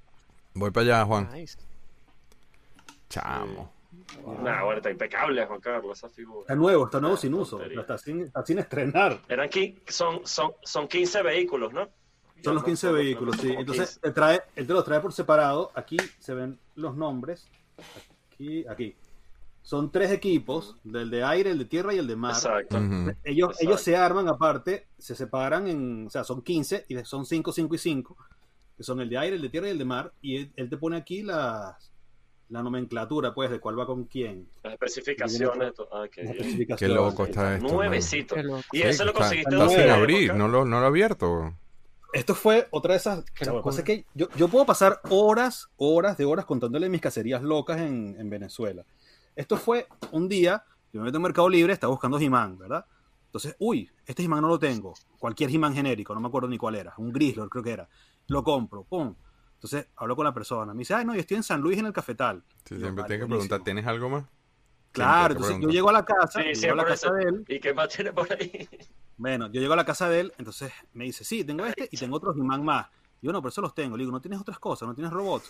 Voy para allá, Juan. Nice. Chamo. Nah, bueno, está impecable, Juan Carlos, esa figura. Está nuevo, está nuevo sin uso. Está sin, está sin estrenar. Eran qui- son, son, son 15 vehículos, ¿no? Son los 15 vehículos, sí. Entonces, te trae, él te los trae por separado. Aquí se ven los nombres. Aquí, aquí. Son tres equipos, del de aire, el de tierra y el de mar. Exacto. Ujú. Ellos, Exacto. ellos se arman aparte, se separan en, o sea, son 15 y son 5, 5 y 5, que son el de aire, el de tierra y el de mar, y él, él te pone aquí las, la nomenclatura, pues, de cuál va con quién. Las especificaciones. Ah, qué Las bien. Qué especificaciones. loco está esto. Nuevecito. Y Sí, eso lo está, conseguiste está dónde, sin abrir, no lo, no lo he abierto. Esto fue otra de esas. Lo que pasa es que yo, yo puedo pasar horas, horas de horas contándole mis cacerías locas en, en Venezuela. Esto fue un día, yo me meto en Mercado Libre, estaba buscando He-Man, ¿verdad? Entonces, uy, este He-Man no lo tengo. Cualquier He-Man genérico, no me acuerdo ni cuál era. Un Grizzlord creo que era. Lo compro, pum. Entonces, hablo con la persona. Me dice, ay, no, yo estoy en San Luis en el cafetal. Sí, Yo, siempre vale, tienes que preguntar, ¿tienes algo más? Claro, entonces yo llego a la casa, Sí, yo llego a la casa eso. de él, ¿Y qué más tiene por ahí? Bueno, yo llego a la casa de él, entonces me dice, sí, tengo este y tengo otros He-Man más. Y yo, no, pero eso los tengo. Le digo, ¿no tienes otras cosas? ¿No tienes robots?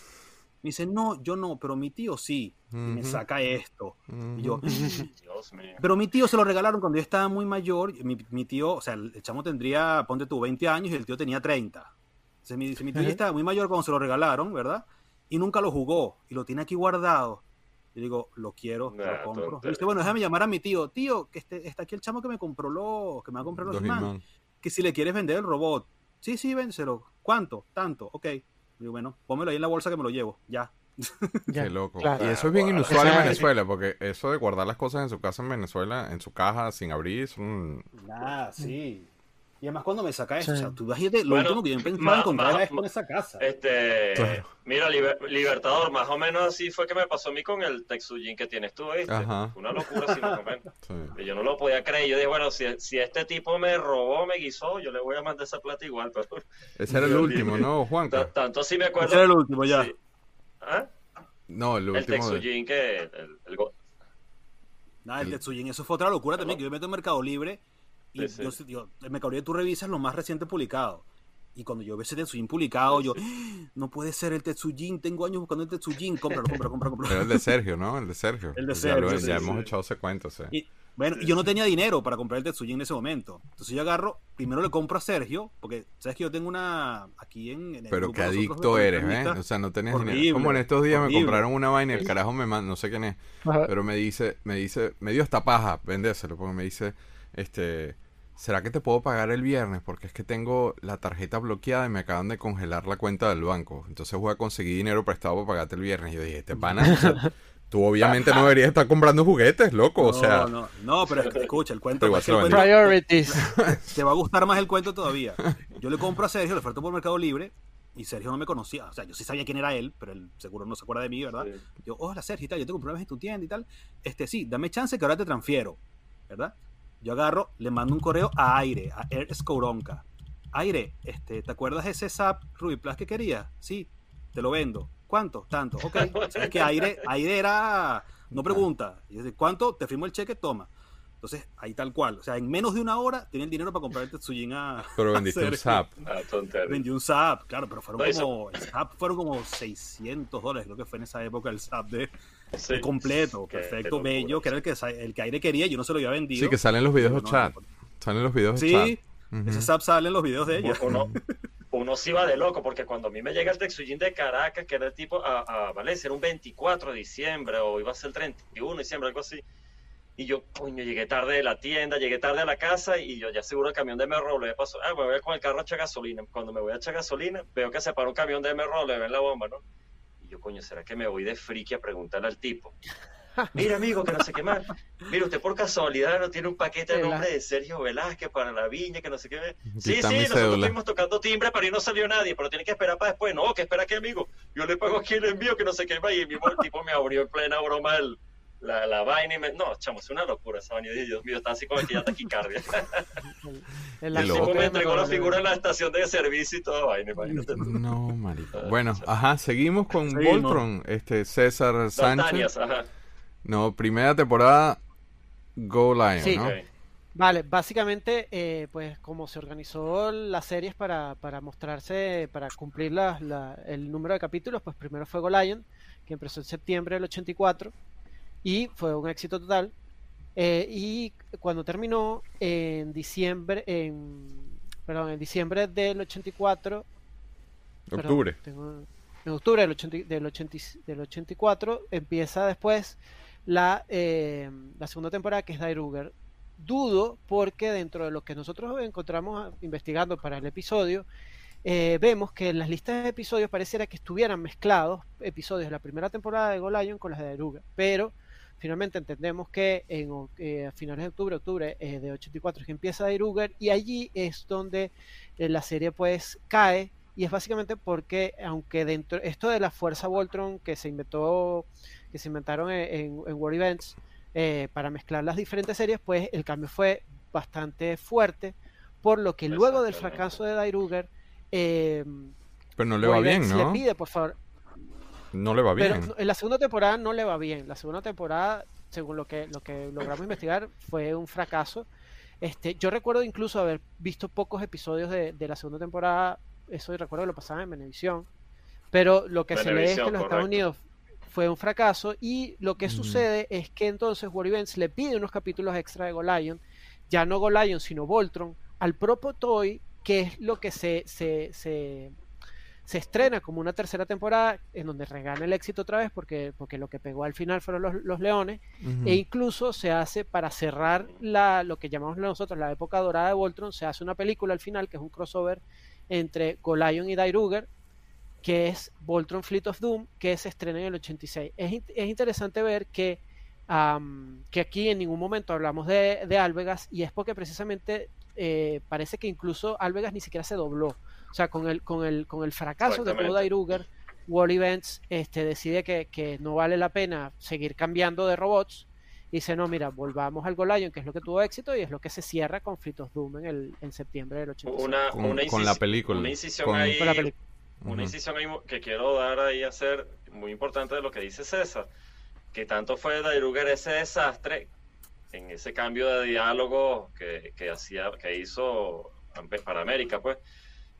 Me dice, no, yo no, pero mi tío sí. Y me saca esto. Y yo, Dios mío. pero mi tío se lo regalaron cuando yo estaba muy mayor. Mi, mi tío, o sea, el chamo tendría, ponte tú, 20 años y el tío tenía 30. Dice, mi tío ya Ajá. estaba muy mayor cuando se lo regalaron, ¿verdad? Y nunca lo jugó y lo tiene aquí guardado. Y digo, lo quiero, Nah, lo compro. Y dice, bueno, déjame llamar a mi tío. Tío, que este, está aquí el chamo que me compró los, que me va a comprar los Los He-Man. que si le quieres vender el robot. Sí, sí, véndeselo. ¿Cuánto? Tanto. Ok. Digo, bueno, pónmelo ahí en la bolsa que me lo llevo. Ya. Ya, Qué loco. claro. Y eso es bien Wow. inusual en Venezuela, porque eso de guardar las cosas en su casa en Venezuela, en su caja, sin abrir, es un... Nada, sí. Y además cuando me saca eso, Sí. o sea, tú imagínate, lo Bueno, último que yo pensaba ma- encontrar esto ma- en esa casa. Este, Claro. mira, Liber- Libertador, más o menos así fue que me pasó a mí con el Texujin que tienes tú, ¿viste? Ajá. Fue Una locura, menos. sí. Y yo no lo podía creer. Yo dije, bueno, si, si este tipo me robó, me guisó, yo le voy a mandar esa plata igual, pero Ese era el último. ¿no, Juanca? tanto así me acuerdo. Ese era el último ya. Sí. ¿Ah? No, el El último de... Texujin que... El, el Nada, el el- Tetsujin, eso fue otra locura también, que yo me meto en Mercado Libre y Sí, sí. yo, yo- en Mercado Libre tú revisas lo más reciente publicado. Y cuando yo veo ese Tetsujin publicado, yo, "Ah, no puede ser el Tetsujin, tengo años buscando el Tetsujin, cómpralo, cómpralo, cómpralo, cómpralo. Era el de Sergio, ¿no? El de Sergio. El de Ya lo- Sergio, Ya, sí, hemos sí. echado ese cuento, sí. Y, bueno, yo no tenía dinero para comprar el Tetsujin en ese momento. Entonces yo agarro, primero le compro a Sergio, porque sabes que yo tengo una aquí en, en el Pero qué nosotros adicto eres, ¿eh? O sea, no tenías Horrible, dinero. Como en estos días me compraron una vaina y el carajo me manda, no sé quién es, Ajá. pero me dice, me dice, me dio esta paja, vendéselo, porque me dice, este, ¿será que te puedo pagar el viernes? Porque es que tengo la tarjeta bloqueada y me acaban de congelar la cuenta del banco. Entonces voy a conseguir dinero prestado para pagarte el viernes. Y yo dije, este pana, o sea, tú obviamente no deberías estar comprando juguetes, loco. O sea, no, no, no, pero es que, escucha, el cuento, es que el cuento Priorities. te va a gustar más el cuento todavía. Yo le compro a Sergio, le oferto por Mercado Libre, y Sergio no me conocía. O sea, yo sí sabía quién era él, pero él seguro no se acuerda de mí, ¿verdad? Sí. Yo, hola Sergio y tal, yo te compré una vez en tu tienda y tal. Este, sí, dame chance que ahora te transfiero, ¿verdad? Yo agarro, le mando un correo a Aire, a Air Escouronca. Aire, este, ¿te acuerdas de ese SAP Rubiplas que quería? Sí, te lo vendo. ¿Cuánto? Tanto. Ok. ¿Sabes que Aire, Aire era, no pregunta. Y dice, ¿cuánto? Te firmo el cheque, toma. Entonces, ahí tal cual. O sea, en menos de una hora tenía el dinero para comprar el Tetsujin a. pero a vendiste un Sergio. zap. Ah. Vendí un SAP, claro, pero fueron No, eso- como. El SAP fueron como 600 dólares, creo que fue en esa época el SAP de, Sí. completo, perfecto, locura, bello, que era el que, el que aire quería, yo no se lo había vendido. Sí, que salen los videos de No, chat. no, Salen los videos de Sí, chat. Ujú. ese SAP sale en los videos de ella. Uno, uno sí va de loco, porque cuando a mí me llega el Texujin de Caracas, que era el tipo a, a Valencia, era un 24 de diciembre, o iba a ser el 31 de diciembre, algo así. Y yo, coño, llegué tarde de la tienda, llegué tarde a la casa y yo ya seguro el camión de MRO le pasó. Ah, me voy a ir con el carro a echar gasolina. Cuando me voy a echar gasolina, veo que se paró un camión de MRO, le ven la bomba, ¿no? Yo, coño, ¿será que me voy de friki a preguntarle al tipo? Mira, amigo, que no sé qué más. Mira, usted por casualidad no tiene un paquete de nombre de Sergio Velázquez para la viña, que no sé qué. Sí, sí, nosotros cédula. estuvimos tocando timbre, pero ahí no salió nadie, pero tiene que esperar para después. No, que espera que amigo. Yo le pago aquí el envío, que no sé qué va. Y el mismo el tipo me abrió en plena broma el- la, la vaina y me. No, chamo, es una locura esa vaina. Dios mío, está así como que ya taquicardia. El tipo me entregó la figura en la estación de servicio y toda vaina, imagínate. No, marico. Bueno, ajá, seguimos con Seguimos. Voltron. Este, César Sánchez. ajá. No, primera temporada, Go Lion, Sí. ¿no? Ok. Vale, básicamente, eh, pues como se organizó las series para, para mostrarse, para cumplir la- la- el número de capítulos, pues primero fue Go Lion, que empezó en septiembre del 84 y fue un éxito total. Eh, y cuando terminó en diciembre, en, perdón, en diciembre del 84, perdón, Octubre. tengo- en octubre del, 80 del, 80 del 84 empieza después la, eh, la segunda temporada que es Dairuger. Dudo porque dentro de lo que nosotros encontramos investigando para el episodio, eh, vemos que en las listas de episodios pareciera que estuvieran mezclados episodios de la primera temporada de Go Lion con las de Dairuger, pero finalmente entendemos que en o- eh, a finales de octubre, octubre eh, de 84 es que empieza Dairuger y allí es donde eh, la serie pues cae y es básicamente porque aunque dentro esto de la fuerza Voltron que se inventó que se inventaron en, en, en World Events eh, para mezclar las diferentes series pues el cambio fue bastante fuerte por lo que luego del fracaso de Dairuger eh, Pero no le va bien, Events le ¿no? pide por favor No le va bien. en la segunda temporada no le va bien. La segunda temporada, según lo que, lo que logramos investigar, fue un fracaso. Este, yo recuerdo incluso haber visto pocos episodios de, de la segunda temporada. Eso recuerdo que lo pasaba en Venevisión. Pero lo que se lee es que Venevisión, los Estados. Unidos fue un fracaso. Y lo que Mm. sucede es que entonces World Events le pide unos capítulos extra de Golion. Ya no Golion, sino Voltron. Al propio Toy, que es lo que se, se, se, se estrena como una tercera temporada en donde regana el éxito otra vez porque, porque lo que pegó al final fueron los, los leones e incluso se hace para cerrar la, lo que llamamos nosotros la época dorada de Voltron se hace una película al final que es un crossover entre Golion y Dairuger que es Voltron Fleet of Doom que se estrena en el 86 es, es interesante ver que que aquí en ningún momento hablamos de, de Alvegas y es porque precisamente eh, parece que incluso Alvegas ni siquiera se dobló o sea, con el, con el, con el fracaso que tuvo Exactamente. Dairuger, World Events este, decide que, que no vale la pena seguir cambiando de robots. Y dice, no, mira, volvamos al Golion, que es lo que tuvo éxito y es lo que se cierra con of Doom en, el, en septiembre del 86. Una, Con- una con la película. Una incisión Con- ahí. Con la película. Una incisión ahí que quiero dar ahí a hacer, muy importante de lo que dice César, que tanto fue Dairuger ese desastre, en ese cambio de diálogo que, que hacía, que hizo para América, pues,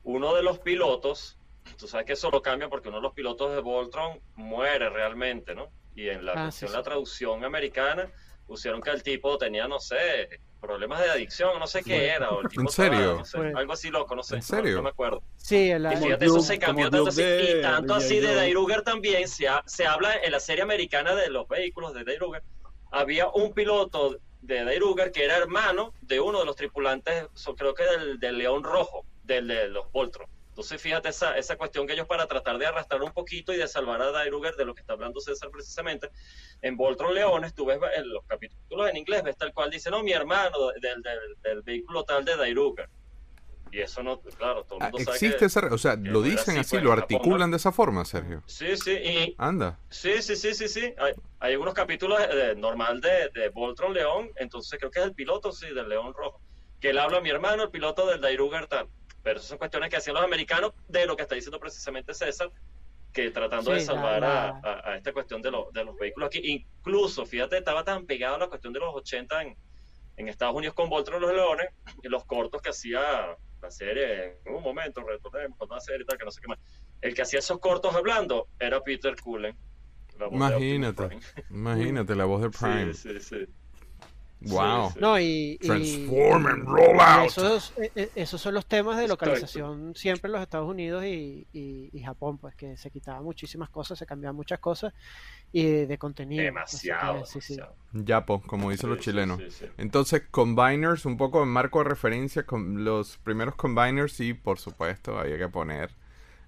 uno de los pilotos, tú sabes que eso lo cambia porque uno de los pilotos de Voltron muere realmente, ¿no? Y en la, Ah, versión- sí, sí. la traducción americana pusieron que el tipo tenía, no sé, problemas de adicción, no sé qué era, o el tipo ¿En estaba, serio? no sé, algo así loco, no sé, ¿En no- serio? no me acuerdo. Sí, el- Y fíjate, eso Duke- se cambió como tanto así, y tanto así de Jones. Dairuger también, se, ha- se habla en la serie americana de los vehículos de Dairuger, había un piloto de Dairuger que era hermano de uno de los tripulantes, so- creo que del, del León Rojo, del de los Voltron. Entonces fíjate esa, esa cuestión que ellos para tratar de arrastrar un poquito y de salvar a Dairuger de lo que está hablando César precisamente, en Voltron Leones, tú ves en los capítulos en inglés, ves tal cual dice, no, mi hermano del, del, del vehículo tal de Dairuger. Y eso no, claro, todo el Ah, mundo sabe existe que... esa, re- o sea, lo dicen así, pues, lo Japón, articulan de esa forma, Sergio. Sí, sí, y Anda. sí, sí, sí, sí, sí. Hay, hay unos capítulos eh, normal de, de Voltron León, entonces creo que es el piloto, sí, del León Rojo, que él habla a mi hermano, el piloto del Dairuger tal. Pero esas son cuestiones que hacían los americanos de lo que está diciendo precisamente César, que tratando de Sí, salvar la- A, a- a esta cuestión de, lo- de los vehículos aquí. Incluso, fíjate, estaba tan pegado a la cuestión de los 80 en, en Estados Unidos con Voltron los Leones, y los cortos que hacía la serie, en un momento, retornemos con una serie y tal, que no sé qué más. El que hacía esos cortos hablando era Peter Cullen. Imagínate. Prime. Imagínate la voz de Prime. Sí, sí, sí. Wow. Sí, sí. No, y, y- Transform and roll out. esos, eh, eh, esos son los temas de Exacto. localización siempre en los Estados Unidos y, y- y Japón, pues que se quitaban muchísimas cosas, se cambiaban muchas cosas y de, de contenido. Así que, Demasiado. sí, demasiado. Yapo, como dicen los chilenos. sí, sí. Entonces, combiners, un poco en marco de referencia con los primeros combiners y por supuesto había que poner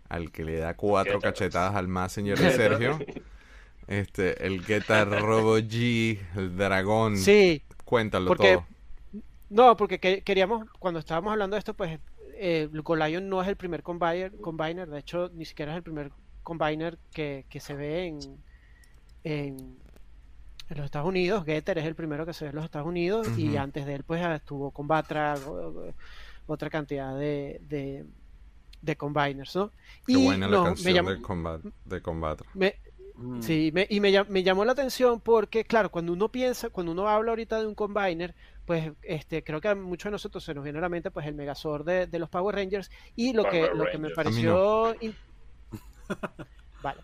al que le da cuatro cachetadas al Messenger de Sergio. Este, el Geta Robo G, el dragón. Sí, Cuéntalo porque- todo. No, porque que- queríamos, cuando estábamos hablando de esto, pues eh, no es el primer combiner, combiner, de hecho ni siquiera es el primer combiner que, que se ve en, en, en los Estados Unidos. Getter es el primero que se ve en los Estados Unidos y antes de él pues estuvo Combatra, o- o- otra cantidad de, de, de combiners, ¿no? Qué Y buena la no, me canción llamó- de, combat, de Combatra. me- Mm. Sí, me- y me, llam- me llamó la atención porque, claro, cuando uno piensa, cuando uno habla ahorita de un combiner, pues este, creo que a muchos de nosotros se nos viene a la mente pues el Megazord de, de los Power Rangers y lo que, lo que me pareció... in- Vale.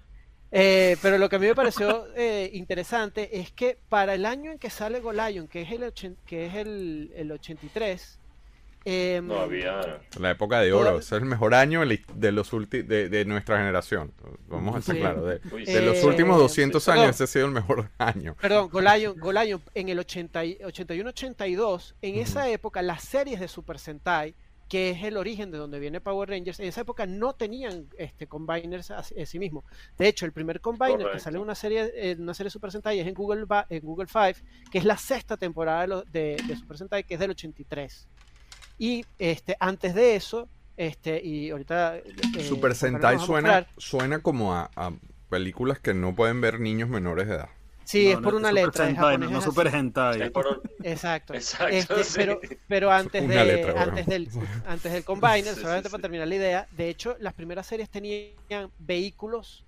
Eh, pero lo que a mí me pareció eh, interesante es que para el año en que sale Golion, que es el, ochen- que es el, el 83, em, No había. La época de oro. Es el mejor año de, los ulti- de, de nuestra generación. Vamos a estar Sí. claros. De, los Eh, últimos 200 sí. años, ese ha sido el mejor año. Perdón, Golion, Golion en el 80 y- 81-82, en esa época las series de Super Sentai, que es el origen de donde viene Power Rangers, en esa época no tenían este combiners a, sí- a sí mismo. De hecho, el primer combiner que sale en una serie en una serie de Super Sentai es en Google en Google 5, que es la sexta temporada de, lo- de- de Super Sentai, que es del 83. Y este antes de eso, este y ahorita eh, Super Sentai suena, mostrar. suena como a, a películas que no pueden ver niños menores de edad. Sí, No, es no, por una Super letra, Sentai, no, es no. Super Hentai. Por- Exacto. Exacto, Este, sí. pero, pero antes de letra, antes del antes del combiner, Sí, solamente sí. para terminar la idea, de hecho las primeras series tenían vehículos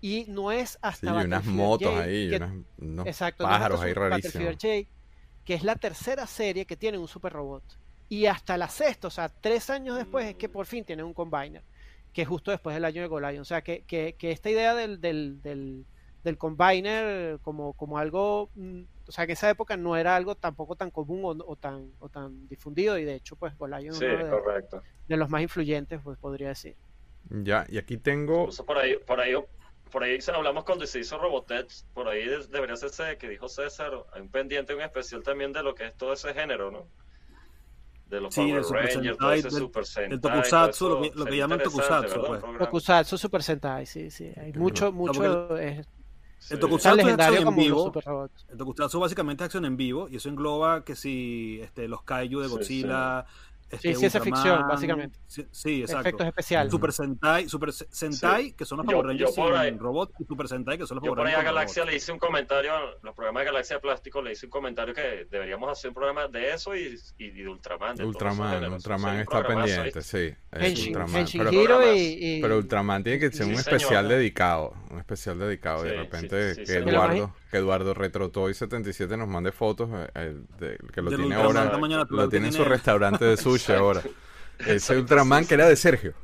y no es hasta Sí, y unas motos J ahí, que- unas- unos exacto, no es hasta pájaros ahí rarísimos. Que es la tercera serie que tiene un super robot. Y hasta la sexta, o sea, tres años después es que por fin tienen un combiner, que es justo después del año de Golion. O sea, que, que, que esta idea del, del, del, del combiner como, como algo, mm, o sea, que esa época no era algo tampoco tan común o, o tan, o tan difundido, y de hecho, pues Golion es Sí, uno de, los más influyentes, pues podría decir. Ya, y aquí tengo. Incluso por ahí, por ahí, por ahí se- hablamos cuando se hizo Robotech, por ahí de- debería ser que dijo César, hay un pendiente, un especial también de lo que es todo ese género, ¿no? De los Sí, Power Super Rangers, Sentai, todo ese del- Super Sentai. todo tokusatsu, eso lo que- lo que sería llaman tokusatsu, pues. Tokusatsu Super Sentai, sí, sí. Hay mucho, mucho. es Sí. El tokusatsu es legendario acción en vivo. El tokusatsu básicamente es acción en vivo y eso engloba que si este, los kaiju de Sí, Godzilla, este, Sí, ciencia Ultraman, ficción, básicamente. Sí, sí, exacto. Efectos especiales. Super Sentai, Super Se- Sentai, Sí. que son los Yo- Power yo Rangers ahí- sin robot, y Super Sentai, que son los Yo Power por ahí a Rangers Galaxia robot. le hice un comentario, los programas de Galaxia de Plástico le hice un comentario que deberíamos hacer un programa de eso y, y, y de Ultraman. De Ultraman, géneros. Ultraman Sí, está pendiente, sí. es Henshin, Ultraman. Henshin Pero, Hero y, pero Ultraman tiene que ser Sí, un señor. especial dedicado. Un especial dedicado. y de repente sí, sí, que. Eduardo, que Eduardo Retrotoy 77 nos mande fotos eh, eh, de- que lo Del tiene ahora. Lo tiene en su restaurante de sushi Exacto. ahora. Ese Exacto, Ultraman sí, que era de Sergio.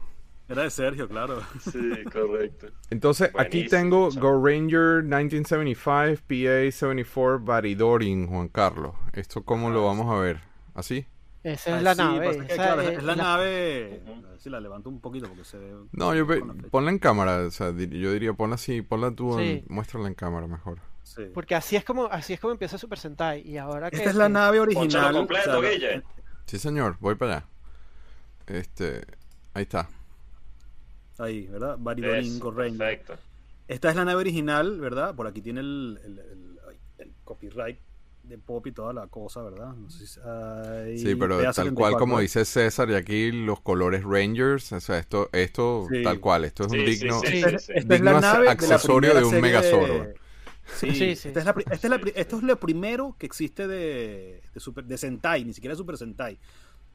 Era de Sergio, claro. Sí, correcto. Entonces, aquí tengo. Go Ranger 1975, PA 74, Baridorin, Juan Carlos. ¿Esto cómo lo vamos a ver? ¿Así? esa es Ah, la sí, nave. es es la la- nave. Ujú. A ver si la levanto un poquito porque se ve. No, yo la ponla en cámara. O sea, di- yo diría, ponla así, ponla tú, en- Sí. muéstrala en cámara mejor. Sí. Porque así es como así es como empieza Super Sentai y ahora que Esta es la nave original. completo, o sea. Sí, señor, voy para allá. Este, ahí está. Ahí, ¿verdad? Go Ranger. perfecto. Esta es la nave original, ¿verdad? Por aquí tiene el, el- el- ay, el copyright de Pop y toda la cosa, ¿verdad? No sé si- ahí, Sí, pero tal cual 74. como dice César, y aquí los colores Rangers, o sea, esto, esto Sí. tal cual, esto es un Sí, digno, sí, es- la nave de la accesorio de un Megazord. Sí, Sí, sí. Esta es la esta es la esto es lo primero que existe de, de, Super, de Sentai, ni siquiera Super Sentai.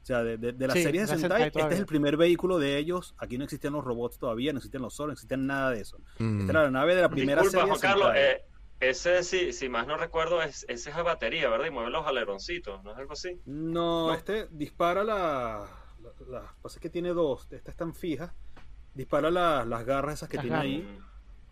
O sea, de, de, de las Sí, series de la Sentai, Sentai este es el primer vehículo de ellos. Aquí no existían los robots todavía, no existían los Zord, no existían nada de eso. Mm. Esta era la nave de la primera Disculpa, serie Juan de Carlos, Sentai. eh, ese, si, si más no recuerdo, es, ese es a batería, ¿verdad? Y mueve los aleroncitos, ¿no es algo así? No, No. este dispara la, la, la- pasa que tiene dos, estas están fijas. Dispara la- las garras esas que Las tiene garras. ahí.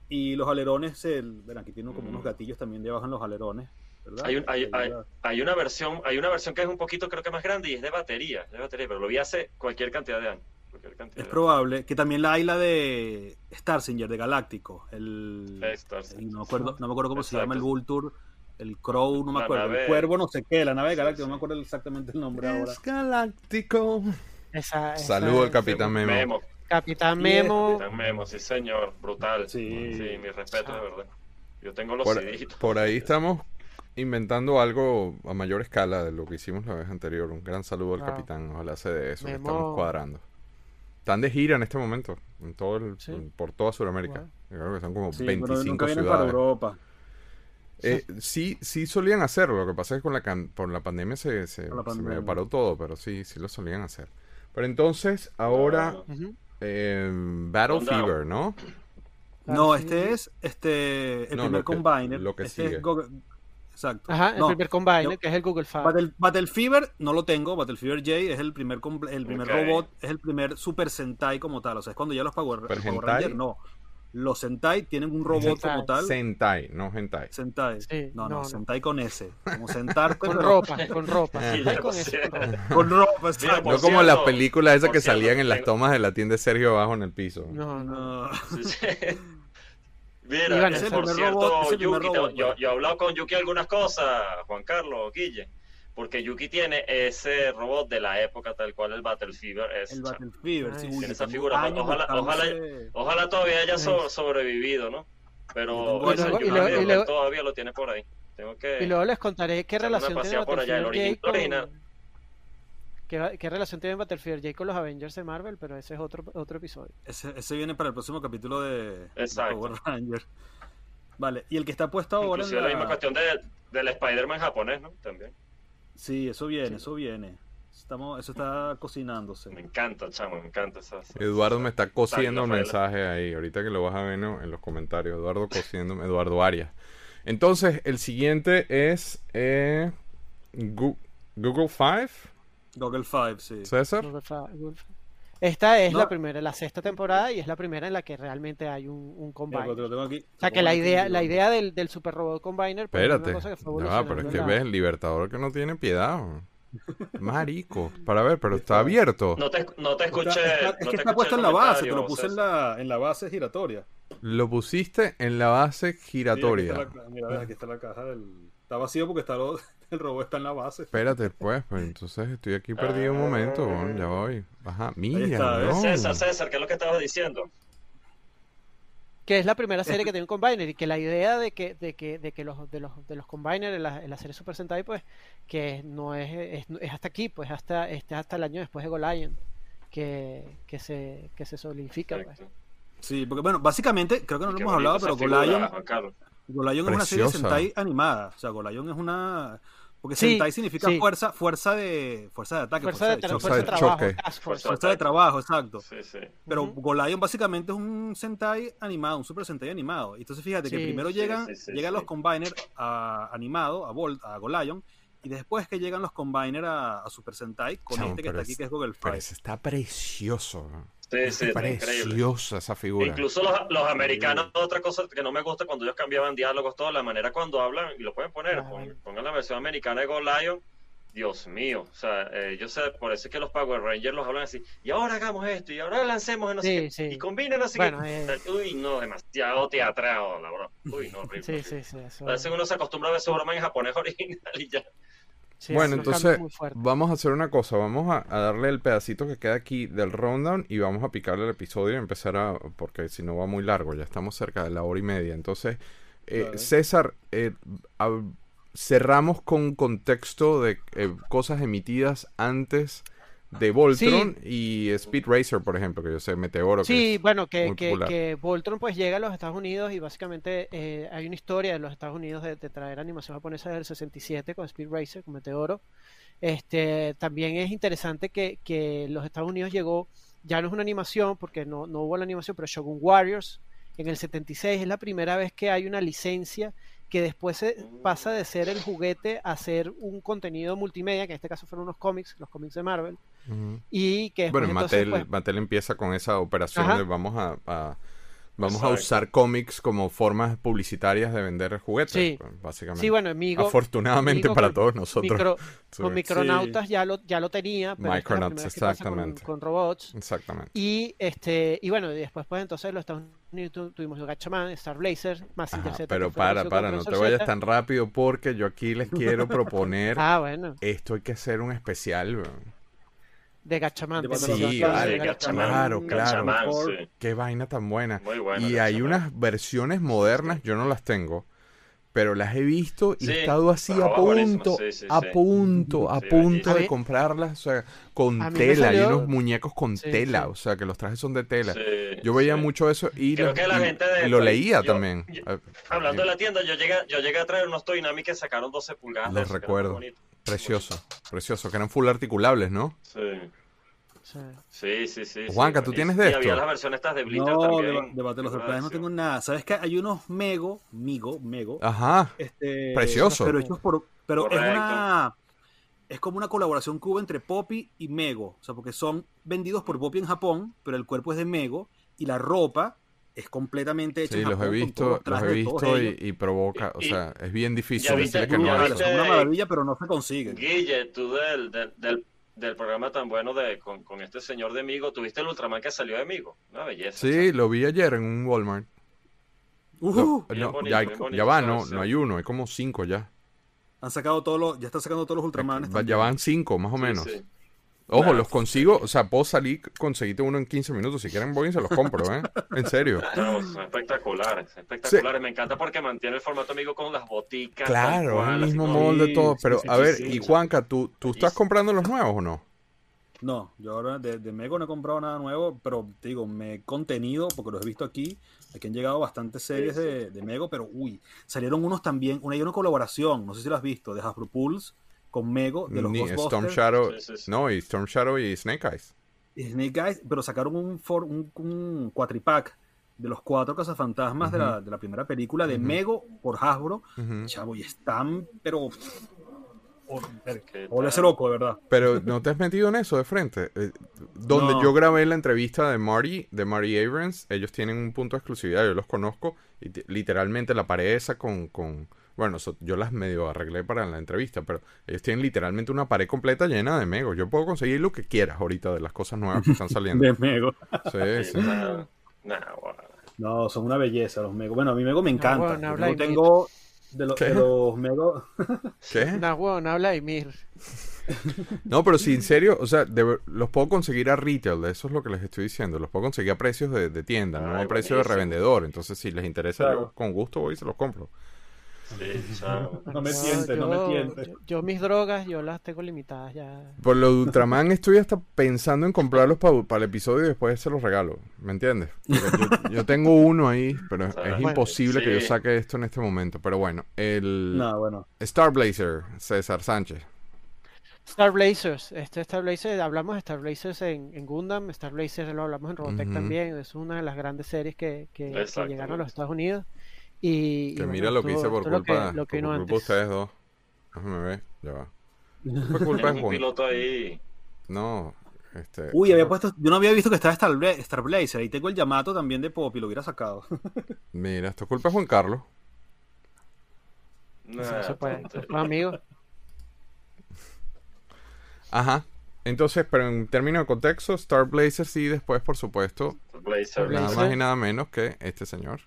Mm, Y los alerones, el, aquí tiene como Mm. unos gatillos también debajo en los alerones. ¿verdad? Hay, un- hay, Te hay, hay una versión, hay una versión que es un poquito, creo que más grande y es de batería, de batería, pero lo vi hace cualquier cantidad de años. cualquier cantidad Es de probable que también la hay la de Starsinger, de Galáctico. El, el- no, me acuerdo, no me acuerdo cómo se llama el Exacto. Vulture, el Crow, no me La acuerdo. nave- El Cuervo, no sé qué, la nave de Sí, Galáctico, sí. no me acuerdo exactamente el nombre ahora. Es galáctico. Esa, esa Saludo al Capitán Memo. Memo. Capitán Memo. Capitán Memo, sí señor, brutal. Sí. Sí, mi respeto, de verdad. Yo tengo los Por, CDs. por ahí estamos inventando algo a mayor escala de lo que hicimos la vez anterior. Un gran saludo al Wow. capitán. Ojalá se de eso. que Memo. estamos cuadrando. Están de gira en este momento. En todo el, Sí. en- por toda Sudamérica. Wow. Yo creo que son como Sí, pero 25 nunca vienen para ciudades. Europa. Eh, sí, sí solían hacerlo. Lo que pasa es que con la, can- por la pandemia se, se, pandemia. paró todo, pero sí, sí lo solían hacer. Pero entonces, ahora, Ah. Eh, Battle. Fever, ¿no? No, este es este el No, primer lo que- combiner. lo que este sigue. es Google- Exacto. Ajá, el No, primer combiner, que es el Google File. Battle, Battle Fever no lo tengo. Battle Fever J es el primer el primer robot, es el primer Super Sentai como tal. O sea, es cuando ya los Power, ¿Super Power? Rangers no. Los Sentai tienen un robot Sentai. como tal. Sentai, no Hentai. Sentai. Sí, no, no. Sentai con S. Como sentarte, Con pero ropa, con ropa. Sí, con ropa. por No como cierto, las películas esas que cierto, salían en las tomas de la tienda de Sergio abajo en el piso. No, no. Sí, sí. Mira, bueno, eh, por cierto, robot, Yuki, te- yo, yo he hablado con Yuki algunas cosas, Juan Carlos, Guille, porque Yuki tiene ese robot de la época tal cual el Battle Fever es. El. Battle Fever, Ay, sí. tiene uy, esa figura, años ojalá- ojalá- Ojalá todavía haya so- Ay. sobrevivido, ¿no? Pero ese luego- y Yuki luego- y Miller luego- todavía lo tiene por ahí. Tengo que... Y luego les contaré qué relación tiene por allá, el original. ¿Qué, qué relación tiene Battlefield J con los Avengers de Marvel? Pero ese es otro, otro episodio. Ese, ese viene para el próximo capítulo de, de Exacto. Power Ranger. Vale, y el que está puesto ahora en Inclusive la... misma cuestión de, del Spider-Man japonés, ¿no? También. Sí, eso viene, Sí. eso viene. Estamos, eso está cocinándose. Me encanta, chamo, me encanta esa... esa- Eduardo me está cosiendo un mensaje ahí. Ahorita que lo vas a ver ¿no? en los comentarios. Eduardo cosiendo, Eduardo Arias. Entonces, el siguiente es eh, Google Five, Google Five, sí. César. Google Google Esta es No. la primera, la sexta temporada y es la primera en la que realmente hay un, un Mira, combine. pero te lo tengo aquí. O sea que la idea, la idea del, del Super Robot Combiner pues, es Espérate. una cosa que fue va, pero es que ves el Libertador que no tiene piedad. Marico. Para ver, pero está abierto. No te, no te escuché. está- no es que está puesto en la base, te lo puse en la, en la base giratoria. Lo pusiste en la base Sí, aquí giratoria. está la- mira, aquí está la caja del... Está vacío porque está lo- el robot está en la base. Espérate, pues, pues entonces estoy aquí perdido un momento, ya voy. Ajá, mira, weón. César, César, ¿qué es lo que estabas diciendo? que es la primera serie que tiene un combiner y que la idea de que de que de que los de los de los combiners en la, en la serie Super Sentai pues que no es, es, es hasta aquí pues hasta este hasta el año después de Golion que, que se que se solidifica pues. Sí, porque bueno, básicamente, creo que no lo hemos hablado, pero figura, Golion es una serie de. Sentai animada. O sea, Golion es una... Porque Sí, Sentai significa sí. fuerza, fuerza de fuerza de ataque, fuerza de, tra- choque. Fuerza fuerza de de trabajo choque. task. Fuerza Fuerza de trabajo, exacto. Sí, sí. Pero Ujú. Golion básicamente es un Sentai animado, un Super Sentai animado. Entonces fíjate que primero Sí, llegan, sí, sí, llegan sí. los Combiner a, animado, a, Volt, a Golion, y después que llegan los Combiner a, a Super Sentai con este que está aquí que es Google Pero ese está precioso. weón. Sí, sí. Preciosa esa figura. Incluso los, los americanos, otra cosa que no me gusta cuando ellos cambiaban diálogos, toda la manera cuando hablan, y lo pueden poner, pon- pongan la versión americana de Go Lion, Dios mío, o sea, eh, yo sé, por eso es que los Power Rangers los hablan así, y ahora hagamos esto, y ahora lancemos en no sé Sí, qué, sí. y combinen así Bueno, que, eh. uy, no, demasiado teatrado, la verdad, uy, no, horrible. sí sí sí eso, A veces uno se acostumbra a ver su broma en japonés original y ya. Sí, bueno, entonces vamos a hacer una cosa. Vamos a, a darle el pedacito que queda aquí del rundown y vamos a picarle el episodio y empezar a... Porque si no va muy largo, ya estamos cerca de la hora y media. Entonces, eh, Vale. César, eh, a- cerramos con contexto de eh, cosas emitidas antes de Voltron y Speed Racer, por ejemplo, que yo sé, Meteoro. que Sí, es- bueno, que, que, que Voltron pues llega a los Estados Unidos y básicamente eh, hay una historia de los Estados Unidos de, de traer animación japonesa desde el 67 con Speed Racer, con Meteoro. Este, también es interesante que, que los Estados Unidos llegó, ya no es una animación porque no, no hubo la animación, pero Shogun Warriors en el 76 es la primera vez que hay una licencia que después se pasa de ser el juguete a ser un contenido multimedia, que en este caso fueron unos cómics, los cómics de Marvel, Y que Bueno, entonces, Mattel, pues, Mattel empieza con esa operación Ajá. de vamos a, a Vamos a usar cómics como formas publicitarias de vender juguetes, Sí. pues, básicamente. Sí, bueno, Migo. Afortunadamente para con- todos nosotros. micro- Sí. con Micronautas ya lo, ya lo tenía, pero esta es la Micronauts, con, exactamente. con robots. Exactamente. Y este y bueno, y después pues entonces los Estados Unidos tu- tuvimos Gatchaman, Star Blazer, Ajá, Z. pero para, para, no te vayas tan rápido porque yo aquí les quiero proponer Ah, bueno, esto hay que hacer un especial, weón. De Gatchaman. De Sí, vale, de Gatchaman, claro, claro. Sí. Qué vaina tan buena. Muy bueno. y hay unas versiones modernas, yo no las tengo, pero las he visto y Sí, he estado así a punto, sí, sí, a punto, a Sí, punto de comprarlas, o sea, con tela, hay salió- unos muñecos con Sí, tela, sí. o sea, que los trajes son de tela. Sí, Yo veía sí. mucho eso y, Creo lo- que la y- gente de- y lo leía yo- también. yo- Hablando de la tienda, yo llegué, yo llegué a traer unos Toy Nami que sacaron 12 pulgadas. Los recuerdo. Precioso, precioso, que eran full articulables, ¿no? Sí, Sí. sí, sí. Juanca, ¿tú tienes de Y había esto? las versiones estas de Blitter No, también. de, de Battle of the Planets no tengo nada. ¿Sabes qué? Hay unos Mego, Migo, Mego. Ajá, este, Precioso. Pero hechos por. Pero es Correcto. una. Es como una colaboración que hubo entre Poppy y Mego. O sea, porque son vendidos por Poppy en Japón, pero el cuerpo es de Mego y la ropa es completamente hecha sí, en los Japón. he con visto, los he visto y, y provoca, o Y- sea, es bien difícil ya viste decirle que no son una maravilla, pero no se consiguen. Guille, tú del, del, del, del programa tan bueno de con, con este señor de Migo, ¿tuviste el Ultraman que salió de Migo? Una belleza. Sí, lo vi ayer en un Walmart. Uh, No, bien no, bonito, ya, bonito ya va, no, no hay uno, hay como cinco ya. han sacado todos los. Ya están sacando todos los Ultramanes. Ya van cinco, más o Sí, menos. sí. Ojo, Claro. los consigo, o sea, puedo salir, conseguirte uno en 15 minutos. Si quieren, voy y se los compro, ¿eh? En serio. No, son espectaculares, espectaculares. Me encanta porque mantiene el formato amigo con las boticas. Claro, cual, el mismo molde, Sí, todo. Pero, sí, a sí, ver, sí. y Juanca, ¿tú, ¿tú estás comprando los nuevos o no? No, yo ahora de, de Mego no he comprado nada nuevo, pero te digo, me he contenido porque los he visto aquí. Aquí han llegado bastantes series Sí, sí. De, de Mego, pero uy, salieron unos también. Una, hay una colaboración, no sé si lo has visto, de Hasbro Pulse con Mego, de los Ni Ghostbusters Storm Shadow, Sí, sí, sí. no, y Storm Shadow y Snake Eyes. y Snake Eyes, pero sacaron un, for- un, un cuatripack de los cuatro cazafantasmas de, la, de la primera película de. Mego por Hasbro. Chavo, y están, pero. ¿Qué Volví a tal? ser loco, de verdad. Pero no te has metido en eso de frente. Eh, donde No. yo grabé la entrevista de Marty, de Marty Abrams, ellos tienen un punto de exclusividad, yo los conozco, y literalmente la pared esa con, con bueno, so- yo las medio arreglé para la entrevista, pero ellos tienen literalmente una pared completa llena de megos. Yo puedo conseguir lo que quieras ahorita de las cosas nuevas que están saliendo. De Mego. Sí. No, son una belleza los Mego. Bueno, a mí Mego me encanta. bueno, Yo tengo de, lo- ¿Qué? de los Mego. ¿Qué? Nah, huevón, habla y mir. No, pero si en serio, o sea, de los puedo conseguir a retail, eso es lo que les estoy diciendo. Los puedo conseguir a precios de, de tienda, no Ay, a precios de revendedor. Entonces, si les interesa, Claro. yo con gusto voy y se los compro. Sí. No me No, tiente, no yo- me tiente. Yo, yo mis drogas, yo las tengo limitadas ya. Por lo de Ultraman estoy hasta pensando en comprarlos para el episodio y después se los regalo. ¿Me entiendes? Yo, yo tengo uno ahí, pero es, es Bueno, imposible que yo saque esto en este momento. Pero bueno, el No, bueno. Star Blazer, César Sánchez. Star Blazers, este Star Blazer, hablamos de Star Blazers en, en Gundam, Star Blazers lo hablamos en Robotech también, es una de las grandes series que, que- llegaron a los Estados Unidos. Y, y Que bueno, mira lo que hice por lo que- culpa, lo que por culpa de ustedes dos. Déjame ver, ya va. Fue culpa de Juan. piloto ahí. No, este. Uy, había puesto. Yo no había visto que estaba Star, Bla- Star Blazer. Ahí tengo el Yamato también de Poppy, lo hubiera sacado. Mira, esto es culpa de Juan Carlos. Nah, no se puede, amigos. Ajá. Entonces, pero en términos de contexto, Star Blazer sí, después, por supuesto, Blazer. nada más y nada menos que este señor.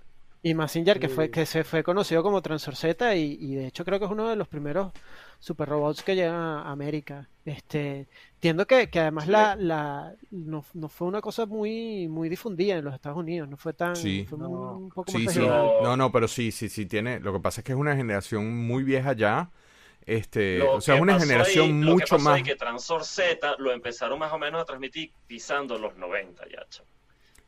Y Massinger, que fue, que se fue conocido como Transor Z y, y de hecho creo que es uno de los primeros super robots que llegan a América. Este, entiendo que, que además Sí. la, la no, no fue una cosa muy, muy difundida en los Estados Unidos, no fue tan, Sí. fue No. un, un poco Sí, más sí. No, no, pero sí, sí, sí tiene. Lo que pasa es que es una generación muy vieja ya. Este, Lo o sea, es una generación ahí- lo que mucho pasó más. ahí que Transor Z lo empezaron más o menos a transmitir pisando los 90 ya, chamo.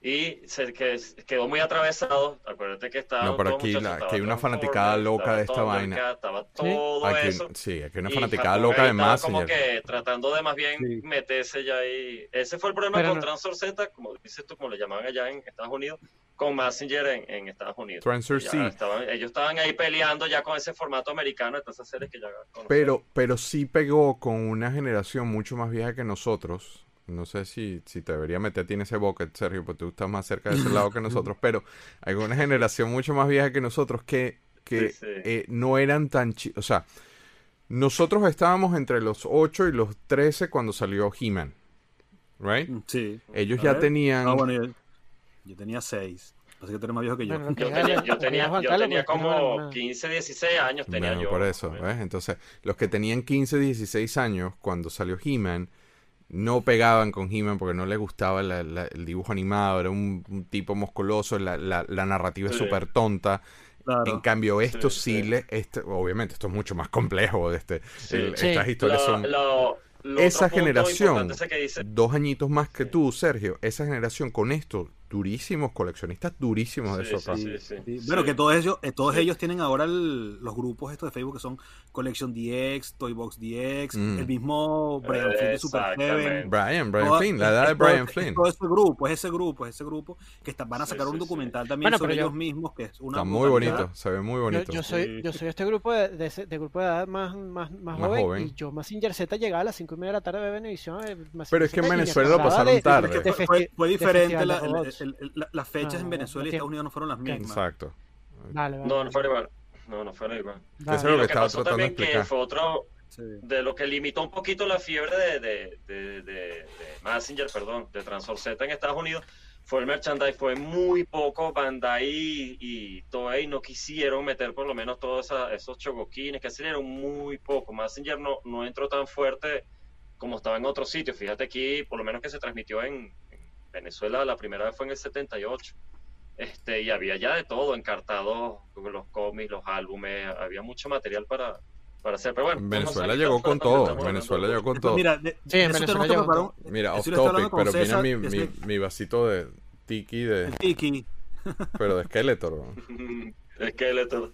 Y se que- quedó muy atravesado. Acuérdate que estaba. No, pero aquí la- que hay una fanaticada loca de esta vaina. Estaba todo Aquí- eso. sí, aquí hay una fanaticada loca de estaba como Massinger. que tratando de más bien Sí. meterse ya ahí. Ese fue el problema Pero con no- Transor Z, como dices tú, como le llamaban allá en Estados Unidos, con Massinger en, en Estados Unidos. Transfer Ya C. estaban- ellos estaban ahí peleando ya con ese formato americano de esas series que ya conocemos. Pero, pero sí pegó con una generación mucho más vieja que nosotros. No sé si, si te debería meter a ti en ese bucket, Sergio, porque tú estás más cerca de ese lado que nosotros, pero hay una generación mucho más vieja que nosotros que, que Sí, sí. eh, no eran tan chi- O sea, nosotros estábamos entre los 8 y los 13 cuando salió He-Man, ¿right? Sí. Ellos A ya ver. tenían... Ah, bueno, yo, yo tenía seis. Así que tú eres más viejo que yo. Bueno, Yo tenía, yo tenía, yo como vale nada. 15, 16 años tenía Bueno, yo. por eso, ¿ves? Entonces, los que tenían 15, 16 años cuando salió He-Man no pegaban con He-Man porque no les gustaba la- la- el dibujo animado, era un, un tipo musculoso, la, la- la narrativa es Sí. súper tonta. Claro. En cambio, esto sí, Sí, sí. le, este, obviamente, esto es mucho más complejo. Este, Sí. el- Sí. Estas historias Lo- son lo- lo Esa generación, que dice- dos añitos más que tú, Sergio. Esa generación con esto, durísimos coleccionistas, durísimos de Sí, eso acá. sí, sí, Sí, sí. Bueno, que todos ellos, eh, todos Sí. ellos tienen ahora el- los grupos estos de Facebook que son Collection DX, Toybox DX, Mm. el mismo Brian Flynn de Super. Seven. Brian, Brian Toda- Flynn, la edad de todo- Brian es Flynn. Todo ese grupo, es ese grupo, es ese grupo que está- van a Sí, sacar un sí, sí. documental también Bueno, sobre yo- ellos mismos, que es una Está muy bonito, se ve muy bonito. yo soy, Sí. yo soy este grupo de, de ese- de grupo de edad más, más, más, Más joven, joven. y yo Mazinger Z llegaba a las 5 y media de la tarde de Venevisión. eh, Pero es que en Venezuela lo pasaron de- tarde. Fue, diferente, la- el- el- el- la- las fechas Ah, en no Venezuela y Estados Unidos no fueron las mismas. Exacto. Vale, vale, No, no vale. fue igual. No, no fue igual. Vale. Eso es lo que lo que estaba pasó tratando de también que explicar. fue otro Sí. de lo que limitó un poquito la fiebre de, de, de, de, de Messenger, perdón, de Transor Z en Estados Unidos, fue el merchandise, fue muy poco, Bandai y, y Toei no quisieron meter por lo menos todos esa- esos chocoquines, que salieron muy poco, Messenger no, no entró tan fuerte como estaba en otros sitios, fíjate aquí, por lo menos que se transmitió en, en Venezuela, la primera vez fue en el 78, este, y había ya de todo, encartados, los cómics, los álbumes, había mucho material para, para hacer, pero bueno. Venezuela llegó con todo. estamos Venezuela llegó con Pues todo. mira, de, Sí, Venezuela llegó Mira, off topic, pero mira mi, mi, mi vasito de tiki, de, Tiki. pero de Skeletor. ¿no? Skeletor.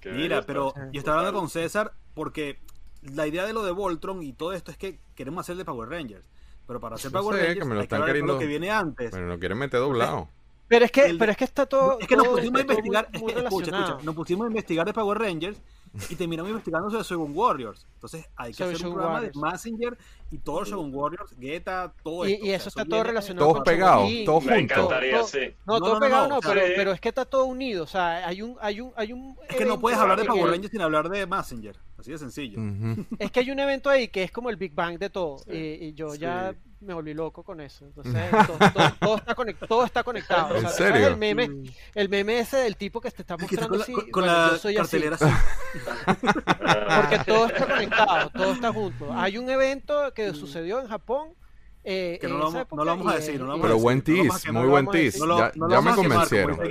Qué Mira, pero está. yo estaba hablando con César porque la idea de lo de Voltron y todo esto es que queremos hacer de Power Rangers. Pero para hacer Power sé Rangers que me lo hay que están de todo lo queriendo- que viene antes. Pero no quieren meter doblado. Pero es que, El- pero es que está todo. es que nos todo- pusimos a todo muy- investigar, es muy que, escucha, escucha, nos pusimos a investigar de Power Rangers y terminamos investigando sobre Shogun Warriors. Entonces hay que Sobre hacer un programa Warriors. de Messenger y todos los Shogun Warriors, Geta, todo Y, esto. y O sea, eso está todo viene- relacionado Todos pegados, todos juntos. Todo-. No, No, todo no, no, pegado no, no, o sea, pero, es que está todo unido. O sea, hay un, hay un, hay un. Es que no evento puedes hablar de ahí Power que- Rangers sin hablar de Messenger. Así de sencillo. Es que hay un evento ahí que es como el Big Bang de todo. Sí. Y, y yo Sí. ya me volví loco con eso. Entonces, todo, todo- todo está, conect- todo está conectado. O ¿En sea, ¿tú sabes serio? El meme, el meme ese del tipo que te está Es que está mostrando con la, así. con- con bueno, la yo soy así. cartelera así. Porque todo está conectado, todo está junto. Hay un evento que sucedió en Japón. Eh, Que no lo vamos- no lo vamos a decir, no lo vamos Pero a decir, buen tease, muy buen tease. decir. No lo- Ya, ya me convencieron. Hay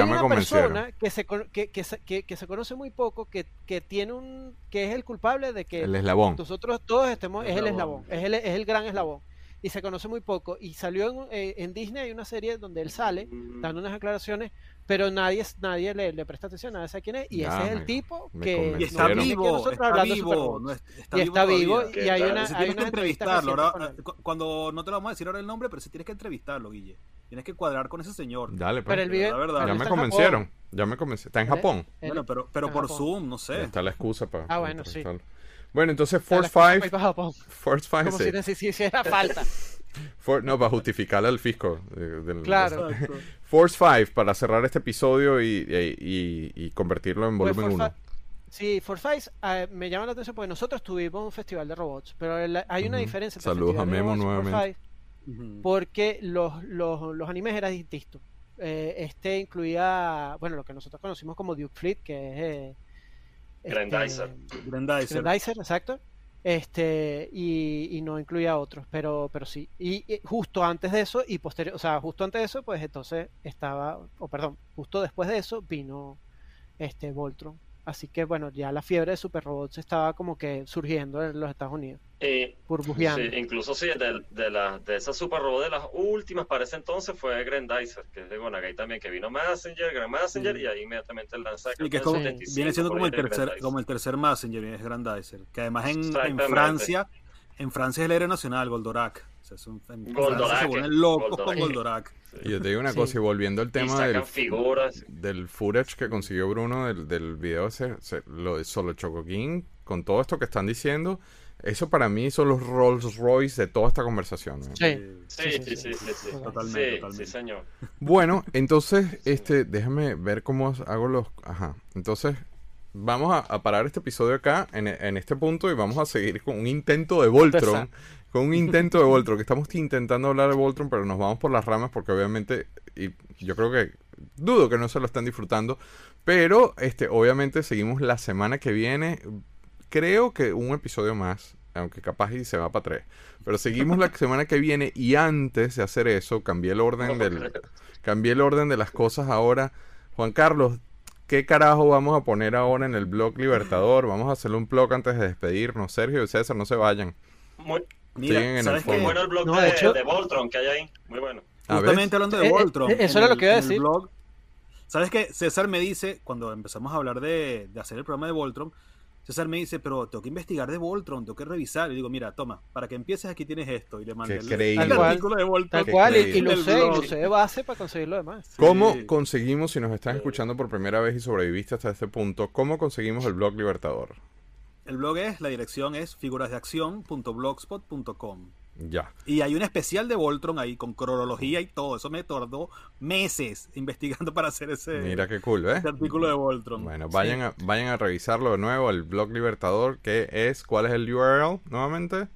Ya me una convencieron. persona que se, que, que, se- que, que se conoce muy poco, que, que tiene un, que es el culpable de que El eslabón. nosotros todos estemos, es el Eslabón. eslabón, es el, es el gran eslabón. Y se conoce muy poco. Y salió en, eh, en Disney, hay una serie donde él sale dando unas declaraciones, pero nadie, nadie le, le presta atención, nadie sabe quién es. Y Ya, ese es el tipo que Y está vivo, nosotros está vivo, Super no es- está y está vivo y hay ¿Qué una, hay tienes que entrevistarlo. Ahora, cuando no te lo vamos a decir ahora el nombre, pero sí tienes que entrevistarlo, Guille. Tienes que cuadrar con ese señor. Dale, pues. Pero vive, la verdad. Ya me convencieron. Ya me convencieron. Está en Japón. Bueno, pero, pero por Japón. Zoom, no sé. está la excusa para. Ah, bueno, sí. Bueno, entonces Force la- 5. para Japón. Force 5, Como si neces- si hiciera falta. For- no, para justificarle al fisco. eh, del- Claro. Exacto. Force 5, para cerrar este episodio y, y- y- convertirlo en Pues volumen 1. Forza- Sí, Forsyth eh, me llama la atención porque nosotros tuvimos un festival de robots, pero el- hay una Ujú. diferencia entre Saludos a de Memo nuevamente. Forsyth, Ujú. porque los, los, los animes eran distintos. Eh, este incluía, bueno, lo que nosotros conocimos como Duke Fleet, que es... eh, Grandizer. Grandizer. Grandizer, exacto. Este, y, y no incluía otros, pero, pero sí. Y, y justo antes de eso, y posterior, o sea, justo antes de eso, pues entonces estaba, o perdón, justo después de eso vino este Voltron. Así que bueno, ya la fiebre de super robots estaba como que surgiendo en los Estados Unidos, Y, burbujeando. sí, incluso sí, de, de, la, de esa super robot de las últimas para ese entonces fue Grandizer, que es de Gonagai también, que vino Messenger, Grand Messenger, Sí. y ahí inmediatamente el lanza Sí, que es como, viene siendo como el tercer, Grandizer. como el tercer Messenger, y es Grandizer. Que además en, en. Francia, en Francia es el héroe nacional, Goldorak. Sea, es un, Goldorak, se vuelven locos Goldorak. con Goldorak. Y yo te digo una Sí. cosa, y volviendo al tema del, figuras. del footage que consiguió Bruno del, del video ese, lo de Solo Choco King, con todo esto que están diciendo, Eso para mí son los Rolls Royce de toda esta conversación. ¿no? Sí. Sí, sí, sí, sí, sí. Totalmente, Sí, totalmente. sí, señor. Bueno, entonces, este, déjame ver cómo hago los. Ajá. Entonces, vamos a, a parar este episodio acá, en, en este punto, y vamos a seguir con un intento de Voltron. Con un intento de Voltron, que estamos intentando hablar de Voltron, pero nos vamos por las ramas porque obviamente, y yo creo que dudo que no se lo están disfrutando, pero este, obviamente seguimos la semana que viene. Creo que un episodio más, aunque capaz y se va para tres. Pero seguimos la semana que viene y antes de hacer eso, cambié el orden del, cambié el orden de las cosas ahora. Juan Carlos, ¿qué carajo vamos a poner ahora en el blog Libertador? Vamos a hacerle un blog antes de despedirnos. Sergio y César, no se vayan. Muy, Mira, Siguen en el ¿sabes fondo. qué? muy bueno el blog No, de, de hecho- de Voltron que hay ahí. Muy bueno. Justamente hablando de Eh, eh, Voltron. eh, eso era lo que iba a decir. blog, ¿Sabes qué? César me dice, cuando empezamos a hablar de, de hacer el programa de Voltron, César me dice, pero tengo que investigar de Voltron, tengo que revisar. Y digo, mira, toma, para que empieces aquí tienes esto. Y le mandé el, el Tal cual. artículo de Voltron. Tal cual, y, y lo usé, y lo usé de base para conseguir lo demás. Sí. ¿Cómo conseguimos, si nos estás escuchando por primera vez y sobreviviste hasta este punto, cómo conseguimos el blog Libertador? El blog es, la dirección es figurasdeacción.blogspot.com. Ya. Y hay un especial de Voltron ahí con cronología y todo. Eso me tardó meses investigando para hacer ese, Mira qué cool, ¿ves? ese artículo de Voltron. Bueno, vayan a, vayan a revisarlo de nuevo, el blog Libertador, que es, ¿cuál es el URL nuevamente?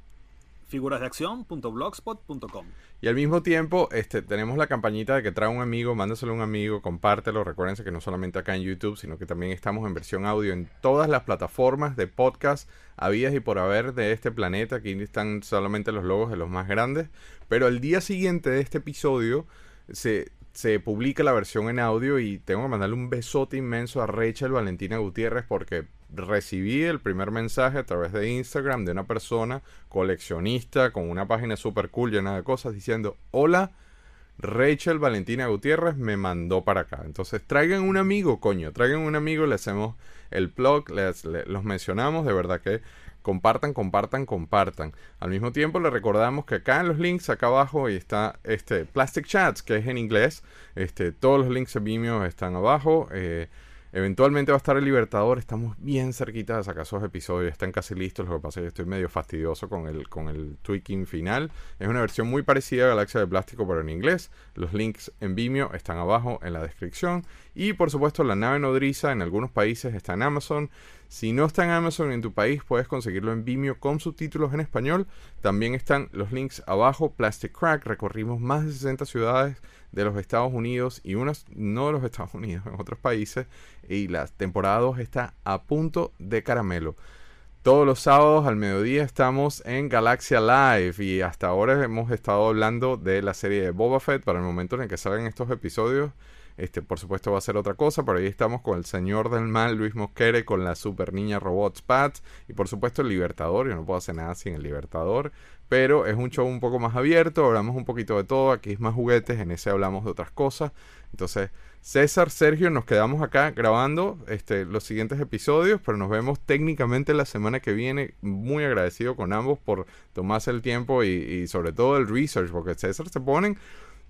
figurasdeacción.blogspot.com. Y al mismo tiempo, este, tenemos la campañita de que trae un amigo, mándaselo a un amigo, compártelo. Recuérdense que no solamente acá en YouTube, sino que también estamos en versión audio en todas las plataformas de podcast habidas y por haber de este planeta. Aquí están solamente los logos de los más grandes. Pero el día siguiente de este episodio se, se publica la versión en audio y tengo que mandarle un besote inmenso a Rachel Valentina Gutiérrez porque recibí el primer mensaje a través de Instagram de una persona coleccionista con una página super cool llena de cosas diciendo hola Rachel Valentina Gutiérrez me mandó para acá entonces traigan un amigo coño traigan un amigo le hacemos el blog les, le- los mencionamos de verdad que compartan, compartan, compartan. Al mismo tiempo le recordamos que acá en los links, acá abajo, y está este Plastic Chats, que es en inglés. Este, todos los links en Vimeo están abajo. eh, eventualmente va a estar el Libertador. Estamos bien cerquita de sacar esos episodios. Están casi listos. Lo que pasa es que estoy medio fastidioso con el, con el tweaking final. Es una versión muy parecida a Galaxia de Plástico, pero en inglés. Los links en Vimeo están abajo en la descripción. Y por supuesto, la nave nodriza en algunos países está en Amazon. Si no está en Amazon en tu país, puedes conseguirlo en Vimeo con subtítulos en español. También están los links abajo. Plastic Crack, recorrimos más de 60 ciudades de los Estados Unidos y unas no de los Estados Unidos, en otros países. Y la temporada 2 está a punto de caramelo. Todos los sábados al mediodía estamos en Galaxia Live y hasta ahora hemos estado hablando de la serie de Boba Fett para el momento en el que salgan estos episodios. Este, por supuesto, va a ser otra cosa, pero ahí estamos con el señor del mal, Luis Mosquere, con la super niña robot Spats, y por supuesto el Libertador. Yo no puedo hacer nada sin el Libertador, pero es un show un poco más abierto, hablamos un poquito de todo. Aquí es más juguetes, en ese hablamos de otras cosas. Entonces, César, Sergio, nos quedamos acá grabando este, los siguientes episodios, pero nos vemos técnicamente la semana que viene. Muy agradecido con ambos por tomarse el tiempo y, y sobre todo el research, porque César se ponen.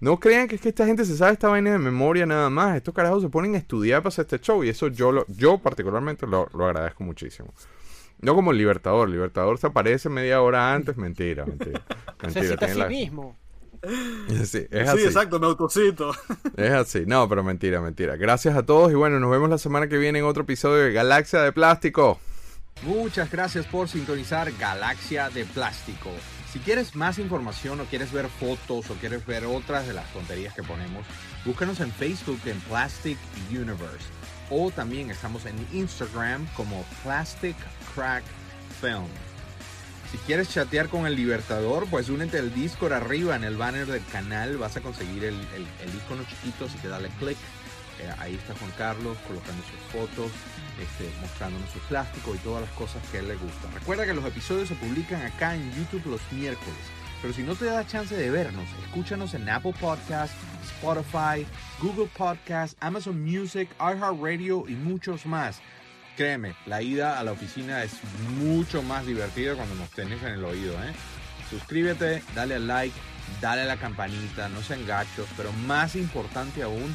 No crean que es que esta gente se sabe esta vaina de memoria nada más. Estos carajos se ponen a estudiar para hacer este show y eso yo, lo, yo particularmente lo, lo agradezco muchísimo. No como el Libertador. El Libertador se aparece media hora antes. Mentira, mentira. Se mentira cita a sí la- mismo. Sí, es sí, así. exacto, me autocito. Es así, no, pero mentira, mentira. Gracias a todos y bueno, nos vemos la semana que viene en otro episodio de Galaxia de Plástico. Muchas gracias por sintonizar Galaxia de Plástico. Si quieres más información o quieres ver fotos o quieres ver otras de las tonterías que ponemos, búscanos en Facebook en Plastic Universe o también estamos en Instagram como Plastic Crack Film. Si quieres chatear con el Libertador, pues únete al Discord arriba en el banner del canal. Vas a conseguir el, icono chiquito, así que dale click. Eh, ahí está Juan Carlos colocando sus fotos, este, mostrándonos su plástico y todas las cosas que él le gustan. Recuerda que los episodios se publican acá en YouTube los miércoles. Pero si no te da chance de vernos, escúchanos en Apple Podcasts, Spotify, Google Podcasts, Amazon Music, iHeartRadio y muchos más. Créeme, la ida a la oficina es mucho más divertida cuando nos tenés en el oído, ¿eh? Suscríbete, dale al like, dale a la campanita, no sean gachos, pero más importante aún,